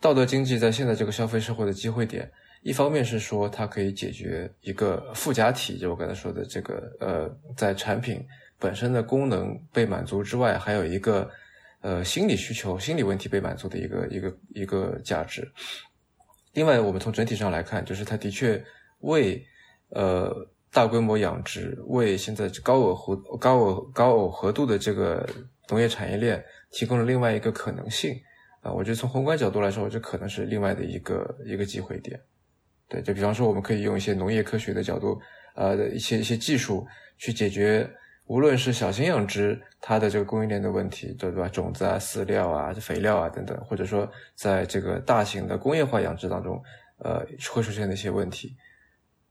道德经济在现在这个消费社会的机会点，一方面是说它可以解决一个附加体，就我刚才说的这个呃，在产品本身的功能被满足之外，还有一个呃心理需求、心理问题被满足的一个一个一个价值。另外，我们从整体上来看，就是它的确为呃大规模养殖、为现在高耦合高耦高耦合度的这个农业产业链提供了另外一个可能性啊。我觉得从宏观角度来说，这可能是另外的一个一个机会点。对，就比方说，我们可以用一些农业科学的角度，呃，一些一些技术去解决，无论是小型养殖它的这个供应链的问题，对吧？种子啊、饲料啊、肥料啊等等，或者说在这个大型的工业化养殖当中，呃，会出现的一些问题，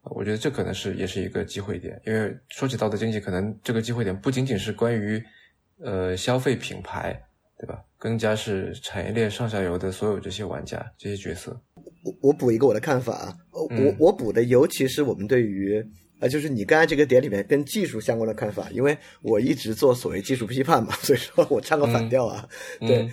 我觉得这可能是也是一个机会点。因为说起道德经济，可能这个机会点不仅仅是关于呃消费品牌，对吧？更加是产业链上下游的所有这些玩家、这些角色。我我补一个我的看法啊，我我补的，尤其是我们对于呃，就是你刚才这个点里面跟技术相关的看法，因为我一直做所谓技术批判嘛，所以说我唱个反调啊。对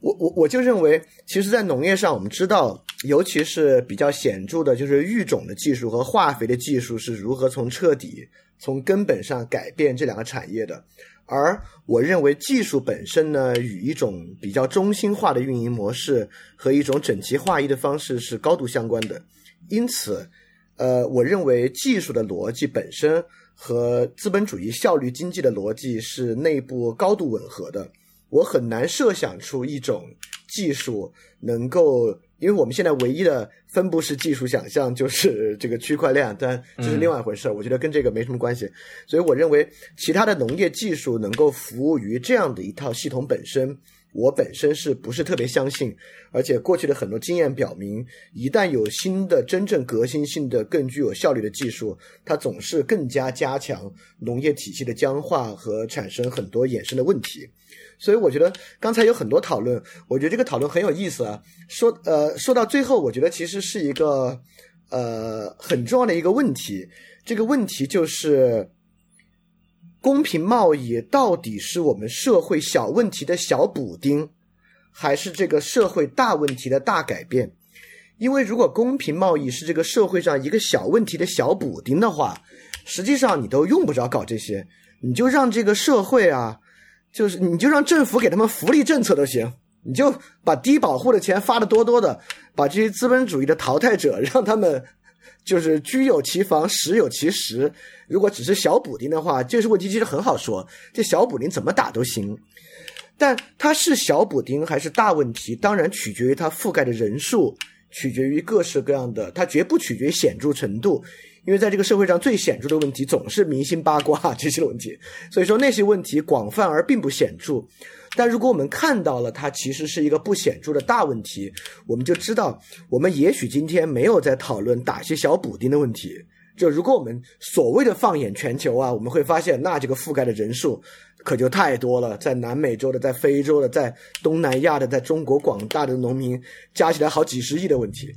我我我就认为，其实，在农业上，我们知道，尤其是比较显著的，就是育种的技术和化肥的技术是如何从彻底从根本上改变这两个产业的。而我认为技术本身呢，与一种比较中心化的运营模式和一种整齐划一的方式是高度相关的。因此，呃，我认为技术的逻辑本身和资本主义效率经济的逻辑是内部高度吻合的。我很难设想出一种技术能够，因为我们现在唯一的分布式技术想象就是这个区块链，但这是另外一回事儿。我觉得跟这个没什么关系。所以我认为其他的农业技术能够服务于这样的一套系统本身，我本身是不是特别相信？而且过去的很多经验表明，一旦有新的、真正革新性的、更具有效率的技术，它总是更加加强农业体系的僵化和产生很多衍生的问题。所以我觉得刚才有很多讨论，我觉得这个讨论很有意思啊。说呃，说到最后，我觉得其实是一个呃很重要的一个问题。这个问题就是公平贸易到底是我们社会小问题的小补丁，还是这个社会大问题的大改变？因为如果公平贸易是这个社会上一个小问题的小补丁的话，实际上你都用不着搞这些，你就让这个社会啊。就是你就让政府给他们福利政策都行，你就把低保户的钱发的多多的，把这些资本主义的淘汰者 让他们就是居有其房，食有其实。如果只是小补丁的话，这是问题其实很好说，这小补丁怎么打都行。但它是小补丁还是大问题，当然取决于它覆盖的人数，取决于各式各样的，它绝不取决于显著程度。因为在这个社会上最显著的问题总是明星八卦 这些问题，所以说那些问题广泛而并不显著。但如果我们看到了它其实是一个不显著的大问题，我们就知道我们也许今天没有在讨论打些小补丁的问题。就如果我们所谓的放眼全球啊，我们会发现那这个覆盖的人数可就太多了，在南美洲的，在非洲的，在东南亚的，在中国广大的农民加起来好几十亿的问题。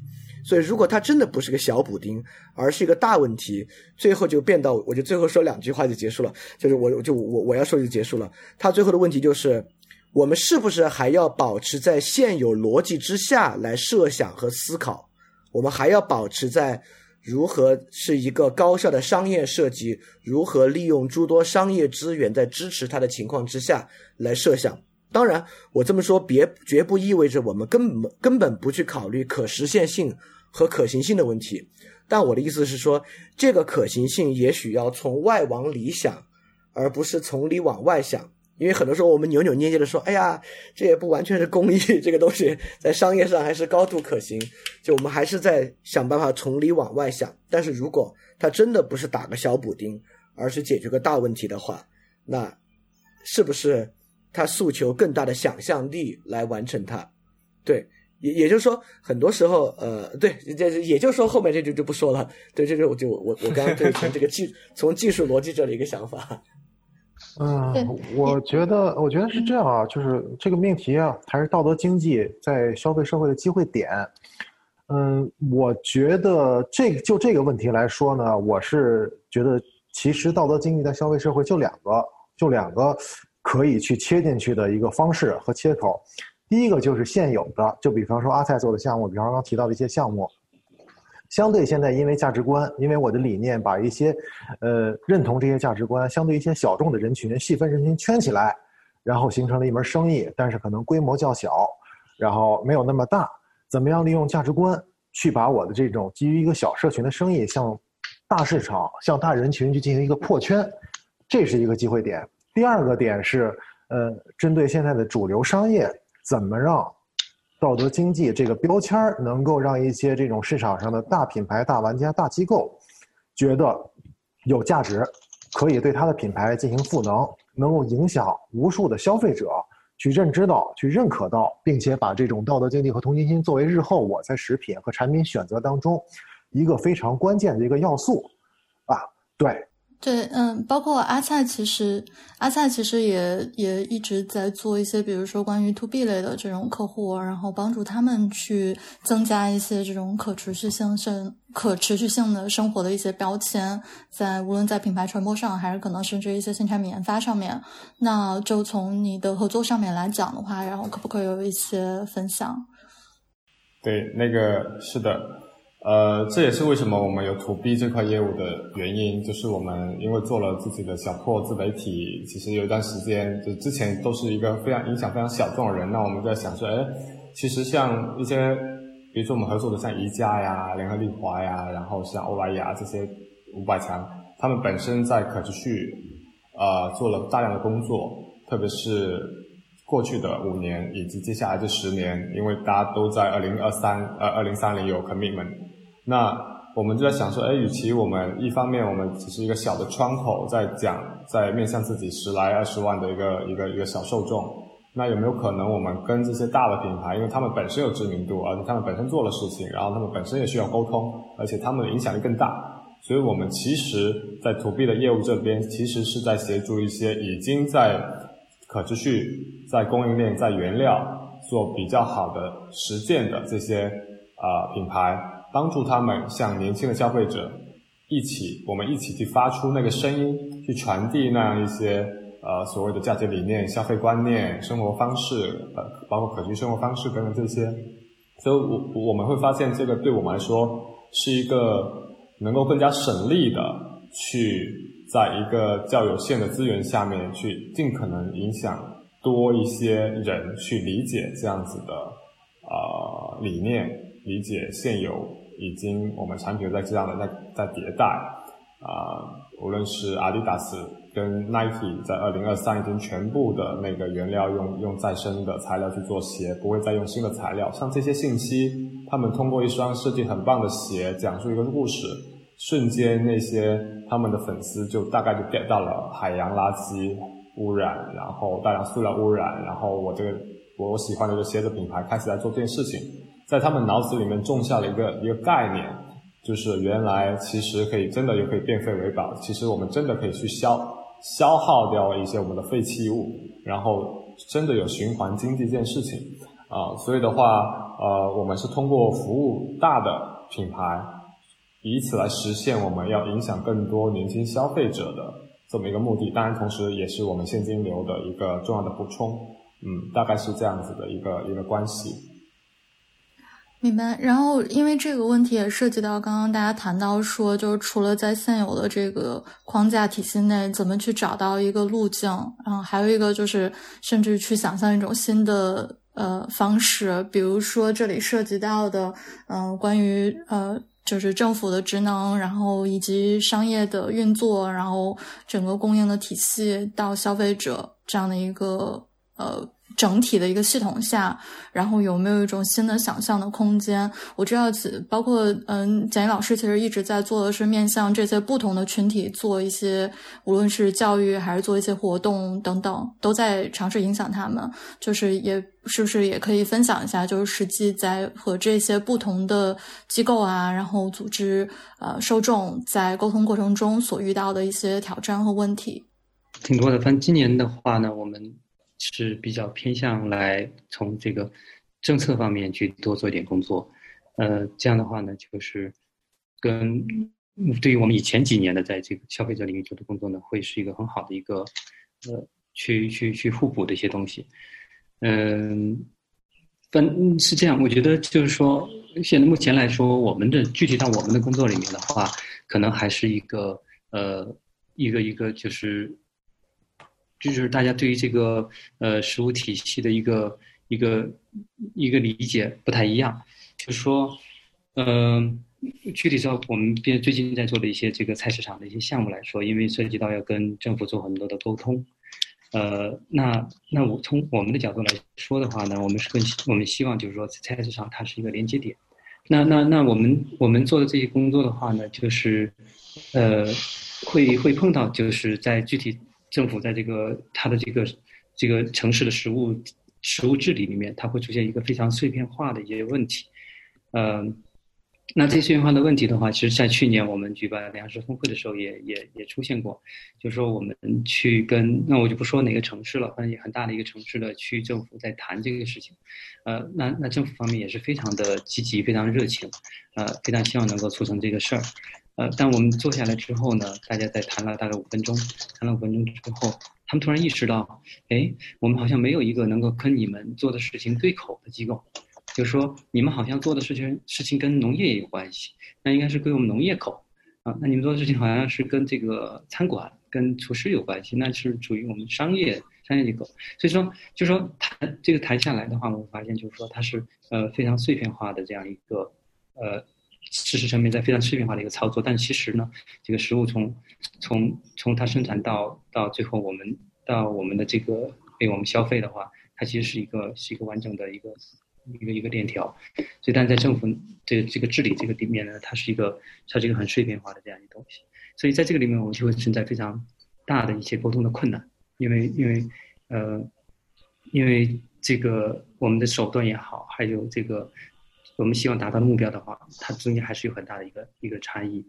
所以，如果它真的不是个小补丁，而是一个大问题，最后就变到，我就最后说两句话就结束了。就是我，就我我要说就结束了。它最后的问题就是，我们是不是还要保持在现有逻辑之下来设想和思考？我们还要保持在如何是一个高效的商业设计，如何利用诸多商业资源在支持它的情况之下来设想？当然，我这么说别绝不意味着我们根本根本不去考虑可实现性。和可行性的问题，但我的意思是说，这个可行性也许要从外往里想，而不是从里往外想。因为很多时候我们扭扭捏捏的说：“哎呀，这也不完全是公益，这个东西在商业上还是高度可行。”就我们还是在想办法从里往外想。但是如果它真的不是打个小补丁，而是解决个大问题的话，那是不是它诉求更大的想象力来完成它？对。也也就是说，很多时候，呃，对，这也就是说，后面这句就不说了。对，这就我就我我刚刚对从这个技 从技术逻辑这里一个想法。嗯，我觉得我觉得是这样啊，就是这个命题啊，还是道德经济在消费社会的机会点。嗯，我觉得这就这个问题来说呢，我是觉得其实道德经济在消费社会就两个，就两个可以去切进去的一个方式和切口。第一个就是现有的，就比方说阿菜做的项目，比方刚刚提到的一些项目，相对现在因为价值观，因为我的理念把一些，呃，认同这些价值观，相对一些小众的人群、细分人群圈起来，然后形成了一门生意，但是可能规模较小，然后没有那么大。怎么样利用价值观去把我的这种基于一个小社群的生意向大市场、向大人群去进行一个破圈，这是一个机会点。第二个点是，呃，针对现在的主流商业，怎么让道德经济这个标签能够让一些这种市场上的大品牌、大玩家、大机构觉得有价值，可以对它的品牌进行赋能，能够影响无数的消费者去认知到、去认可到，并且把这种道德经济和同情心作为日后我在食品和产品选择当中一个非常关键的一个要素，啊，对。对，嗯，包括阿菜，其实阿菜其实也也一直在做一些，比如说关于 to B 类的这种客户，然后帮助他们去增加一些这种可持续性、生可持续性的生活的一些标签，在无论在品牌传播上，还是可能甚至一些新产品研发上面。那就从你的合作上面来讲的话，然后可不可以有一些分享？对，那个是的。呃，这也是为什么我们有 to B 这块业务的原因，就是我们因为做了自己的小破自媒体，其实有一段时间，就之前都是一个非常影响非常小众的人，那我们在想说，哎，其实像一些，比如说我们合作的像宜家呀、联合利华呀，然后像欧莱雅这些五百强，他们本身在可持续，呃，做了大量的工作，特别是过去的五年以及接下来这十年，因为大家都在二零二三、呃二零三零有 commitment。那我们就在想说，哎，与其我们一方面我们只是一个小的窗口，在讲，在面向自己十来二十万的一个一个一个小受众，那有没有可能我们跟这些大的品牌，因为他们本身有知名度，而且他们本身做了事情，然后他们本身也需要沟通，而且他们的影响力更大，所以我们其实，在 to B 的业务这边，其实是在协助一些已经在可持续、在供应链、在原料做比较好的实践的这些啊品牌。帮助他们向年轻的消费者一起，我们一起去发出那个声音，去传递那样一些呃所谓的价值理念、消费观念、生活方式，呃，包括可持续生活方式等等这些。所以，我我们会发现，这个对我们来说是一个能够更加省力的，去在一个较有限的资源下面，去尽可能影响多一些人去理解这样子的呃理念，理解现有。已经，我们产品在这样的在在迭代，啊，无论是阿迪达斯跟 Nike 在二零二三已经全部的那个原料用用再生的材料去做鞋，不会再用新的材料。像这些信息，他们通过一双设计很棒的鞋，讲述一个故事，瞬间那些他们的粉丝就大概就 get 到了海洋垃圾污染，然后大量塑料污染，然后我这个我喜欢的这个鞋子品牌开始来做这件事情。在他们脑子里面种下了一个一个概念，就是原来其实可以真的又可以变废为宝，其实我们真的可以去消消耗掉一些我们的废弃物，然后真的有循环经济这件事情。啊，所以的话，呃，我们是通过服务大的品牌，以此来实现我们要影响更多年轻消费者的这么一个目的，当然同时也是我们现金流的一个重要的补充，嗯，大概是这样子的一个一个关系。明白。然后，因为这个问题也涉及到刚刚大家谈到说，就是除了在现有的这个框架体系内，怎么去找到一个路径，然后还有一个就是，甚至去想象一种新的呃方式，比如说这里涉及到的，嗯，关于呃，就是政府的职能，然后以及商业的运作，然后整个供应的体系到消费者这样的一个呃。整体的一个系统下，然后有没有一种新的想象的空间？我知道，包括嗯，蒋毅老师其实一直在做的是面向这些不同的群体做一些，无论是教育还是做一些活动等等，都在尝试影响他们。就是也是不是也可以分享一下，就是实际在和这些不同的机构啊，然后组织呃受众在沟通过程中所遇到的一些挑战和问题。挺多的，反正今年的话呢，我们。是比较偏向来从这个政策方面去多做一点工作，呃，这样的话呢，就是跟对于我们以前几年的在这个消费者领域做的工作呢，会是一个很好的一个呃，去去去互补的一些东西。嗯，分是这样，我觉得就是说，现在目前来说，我们的具体到我们的工作里面的话，可能还是一个呃一个一个就是这就是大家对于这个呃实物体系的一个一个一个理解不太一样，就是说嗯。具体说，我们边最近在做的一些这个菜市场的一些项目来说，因为涉及到要跟政府做很多的沟通，呃，那那我从我们的角度来说的话呢，我们是更我们希望就是说菜市场它是一个连接点，那那那我们我们做的这些工作的话呢，就是呃会会碰到就是在具体政府在这个它的这个这个城市的食物食物治理里面，它会出现一个非常碎片化的一些问题，嗯。那这些碎片化的问题的话，其实，在去年我们举办粮食峰会的时候，也也也出现过，就是说我们去跟那我就不说哪个城市了，反正也很大的一个城市的区政府在谈这个事情，呃，那那政府方面也是非常的积极，非常热情，呃，非常希望能够促成这个事儿，呃，但我们坐下来之后呢，大家在谈了大概五分钟，谈了五分钟之后，他们突然意识到，哎，我们好像没有一个能够跟你们做的事情对口的机构。就是说，你们好像做的事情事情跟农业也有关系，那应该是归我们农业口啊。那你们做的事情好像是跟这个餐馆、跟厨师有关系，那是属于我们商业商业机构。所以说，就说谈这个谈下来的话，我们发现就是说，它是呃非常碎片化的这样一个呃事实层面在非常碎片化的一个操作。但其实呢，这个食物从从从它生产到到最后我们到我们的这个被我们消费的话，它其实是一个是一个完整的一个。一个一个链条，所以但在政府这这个治理这个里面呢，它是一个它是一个很碎片化的这样一个东西，所以在这个里面我们就会存在非常大的一些沟通的困难，因为因为呃因为这个我们的手段也好，还有这个我们希望达到的目标的话，它中间还是有很大的一个一个差异。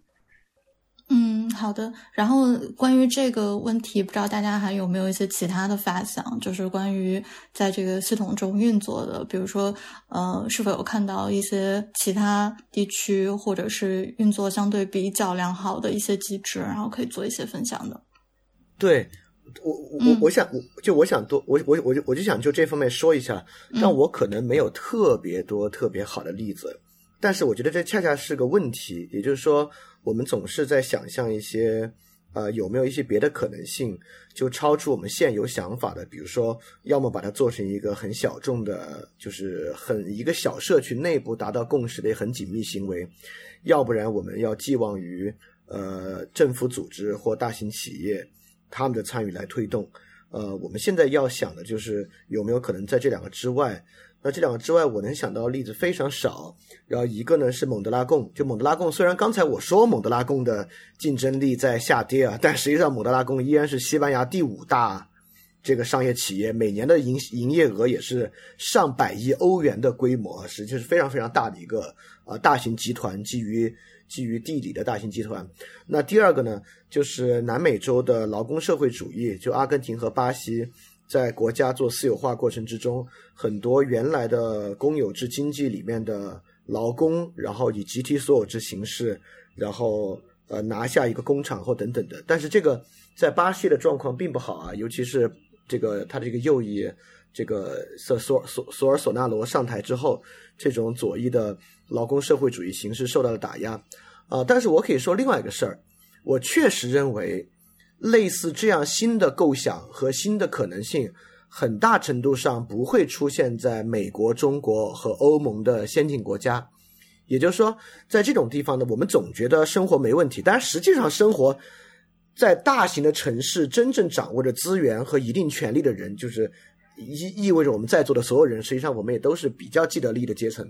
嗯，好的。然后关于这个问题，不知道大家还有没有一些其他的发想？就是关于在这个系统中运作的，比如说，呃，是否有看到一些其他地区或者是运作相对比较良好的一些机制，然后可以做一些分享的？对，我我我想，就我想多，我我我就我就想就这方面说一下，但我可能没有特别多特别好的例子，但是我觉得这恰恰是个问题，也就是说。我们总是在想象一些，呃，有没有一些别的可能性，就超出我们现有想法的。比如说，要么把它做成一个很小众的，就是很一个小社区内部达到共识的很紧密行为；要不然，我们要寄望于呃政府组织或大型企业他们的参与来推动。呃，我们现在要想的就是有没有可能在这两个之外。那这两个之外，我能想到的例子非常少。然后一个呢是蒙德拉贡，就蒙德拉贡，虽然刚才我说蒙德拉贡的竞争力在下跌啊，但实际上蒙德拉贡依然是西班牙第五大这个商业企业，每年的营营业额也是上百亿欧元的规模，实际是非常非常大的一个呃大型集团，基于基于地理的大型集团。那第二个呢，就是南美洲的劳工社会主义，就阿根廷和巴西。在国家做私有化过程之中，很多原来的公有制经济里面的劳工，然后以集体所有制形式，然后呃拿下一个工厂或等等的。但是这个在巴西的状况并不好啊，尤其是这个他的这个右翼这个索索索索尔索纳罗上台之后，这种左翼的劳工社会主义形式受到了打压啊。但是我可以说另外一个事儿，我确实认为。类似这样新的构想和新的可能性，很大程度上不会出现在美国、中国和欧盟的先进国家。也就是说，在这种地方呢，我们总觉得生活没问题，但实际上生活在大型的城市，真正掌握着资源和一定权力的人，就是意意味着我们在座的所有人，实际上我们也都是比较既得利益的阶层。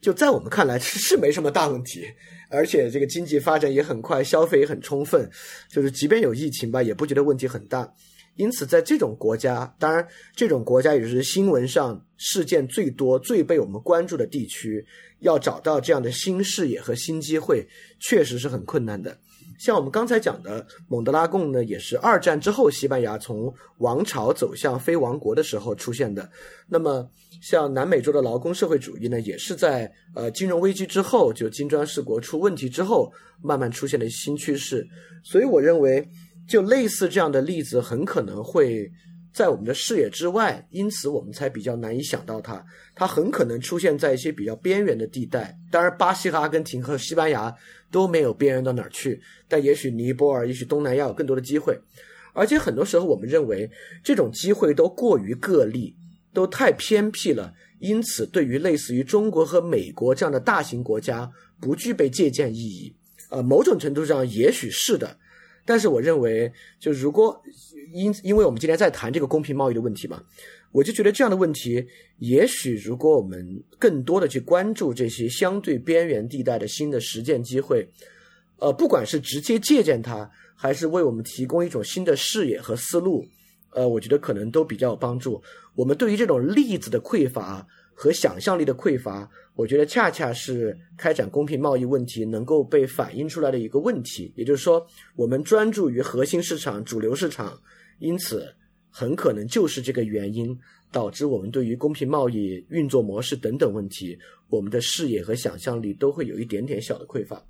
就在我们看来是是没什么大问题，而且这个经济发展也很快，消费也很充分，就是即便有疫情吧，也不觉得问题很大。因此，在这种国家，当然这种国家也是新闻上事件最多、最被我们关注的地区，要找到这样的新视野和新机会，确实是很困难的。像我们刚才讲的蒙德拉贡呢，也是二战之后西班牙从王朝走向非王国的时候出现的。那么，像南美洲的劳工社会主义呢，也是在呃金融危机之后，就金砖四国出问题之后，慢慢出现的新趋势。所以，我认为就类似这样的例子，很可能会在我们的视野之外，因此我们才比较难以想到它。它很可能出现在一些比较边缘的地带。当然，巴西和阿根廷和西班牙都没有边缘到哪儿去，但也许尼泊尔、也许东南亚有更多的机会。而且很多时候，我们认为这种机会都过于个例，都太偏僻了。因此，对于类似于中国和美国这样的大型国家，不具备借鉴意义。呃，某种程度上也许是的，但是我认为，就如果因因为我们今天在谈这个公平贸易的问题嘛，我就觉得这样的问题，也许如果我们更多的去关注这些相对边缘地带的新的实践机会，呃，不管是直接借鉴它，还是为我们提供一种新的视野和思路，呃，我觉得可能都比较有帮助。我们对于这种例子的匮乏和想象力的匮乏。我觉得恰恰是开展公平贸易问题能够被反映出来的一个问题，也就是说，我们专注于核心市场、主流市场，因此很可能就是这个原因导致我们对于公平贸易运作模式等等问题，我们的视野和想象力都会有一点点小的匮乏。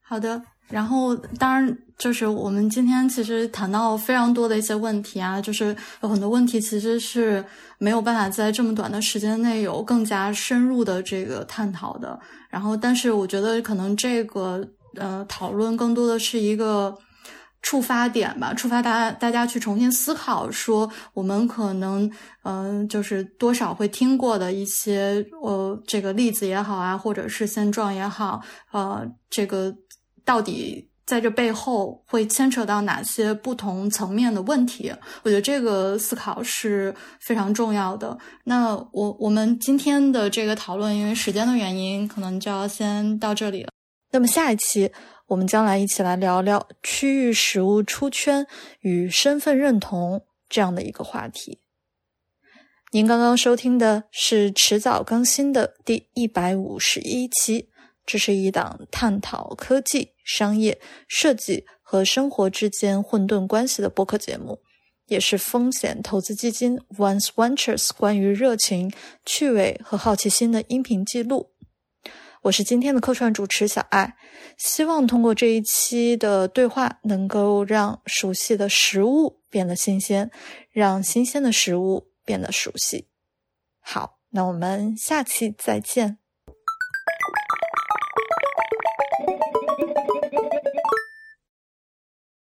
好的。然后，当然，就是我们今天其实谈到非常多的一些问题啊，就是有很多问题其实是没有办法在这么短的时间内有更加深入的这个探讨的。然后，但是我觉得可能这个呃讨论更多的是一个触发点吧，触发大家大家去重新思考，说我们可能嗯就是多少会听过的一些呃这个例子也好啊，或者是现状也好，呃这个。到底在这背后会牵扯到哪些不同层面的问题？我觉得这个思考是非常重要的。那我我们今天的这个讨论，因为时间的原因，可能就要先到这里了。那么下一期我们将来一起来聊聊区域食物出圈与身份认同这样的一个话题。您刚刚收听的是迟早更新的第一百五十一期。这是一档探讨科技、商业、设计和生活之间混沌关系的播客节目，也是风险投资基金 Once Ventures 关于热情、趣味和好奇心的音频记录。我是今天的客串主持小爱，希望通过这一期的对话，能够让熟悉的食物变得新鲜，让新鲜的食物变得熟悉。好，那我们下期再见。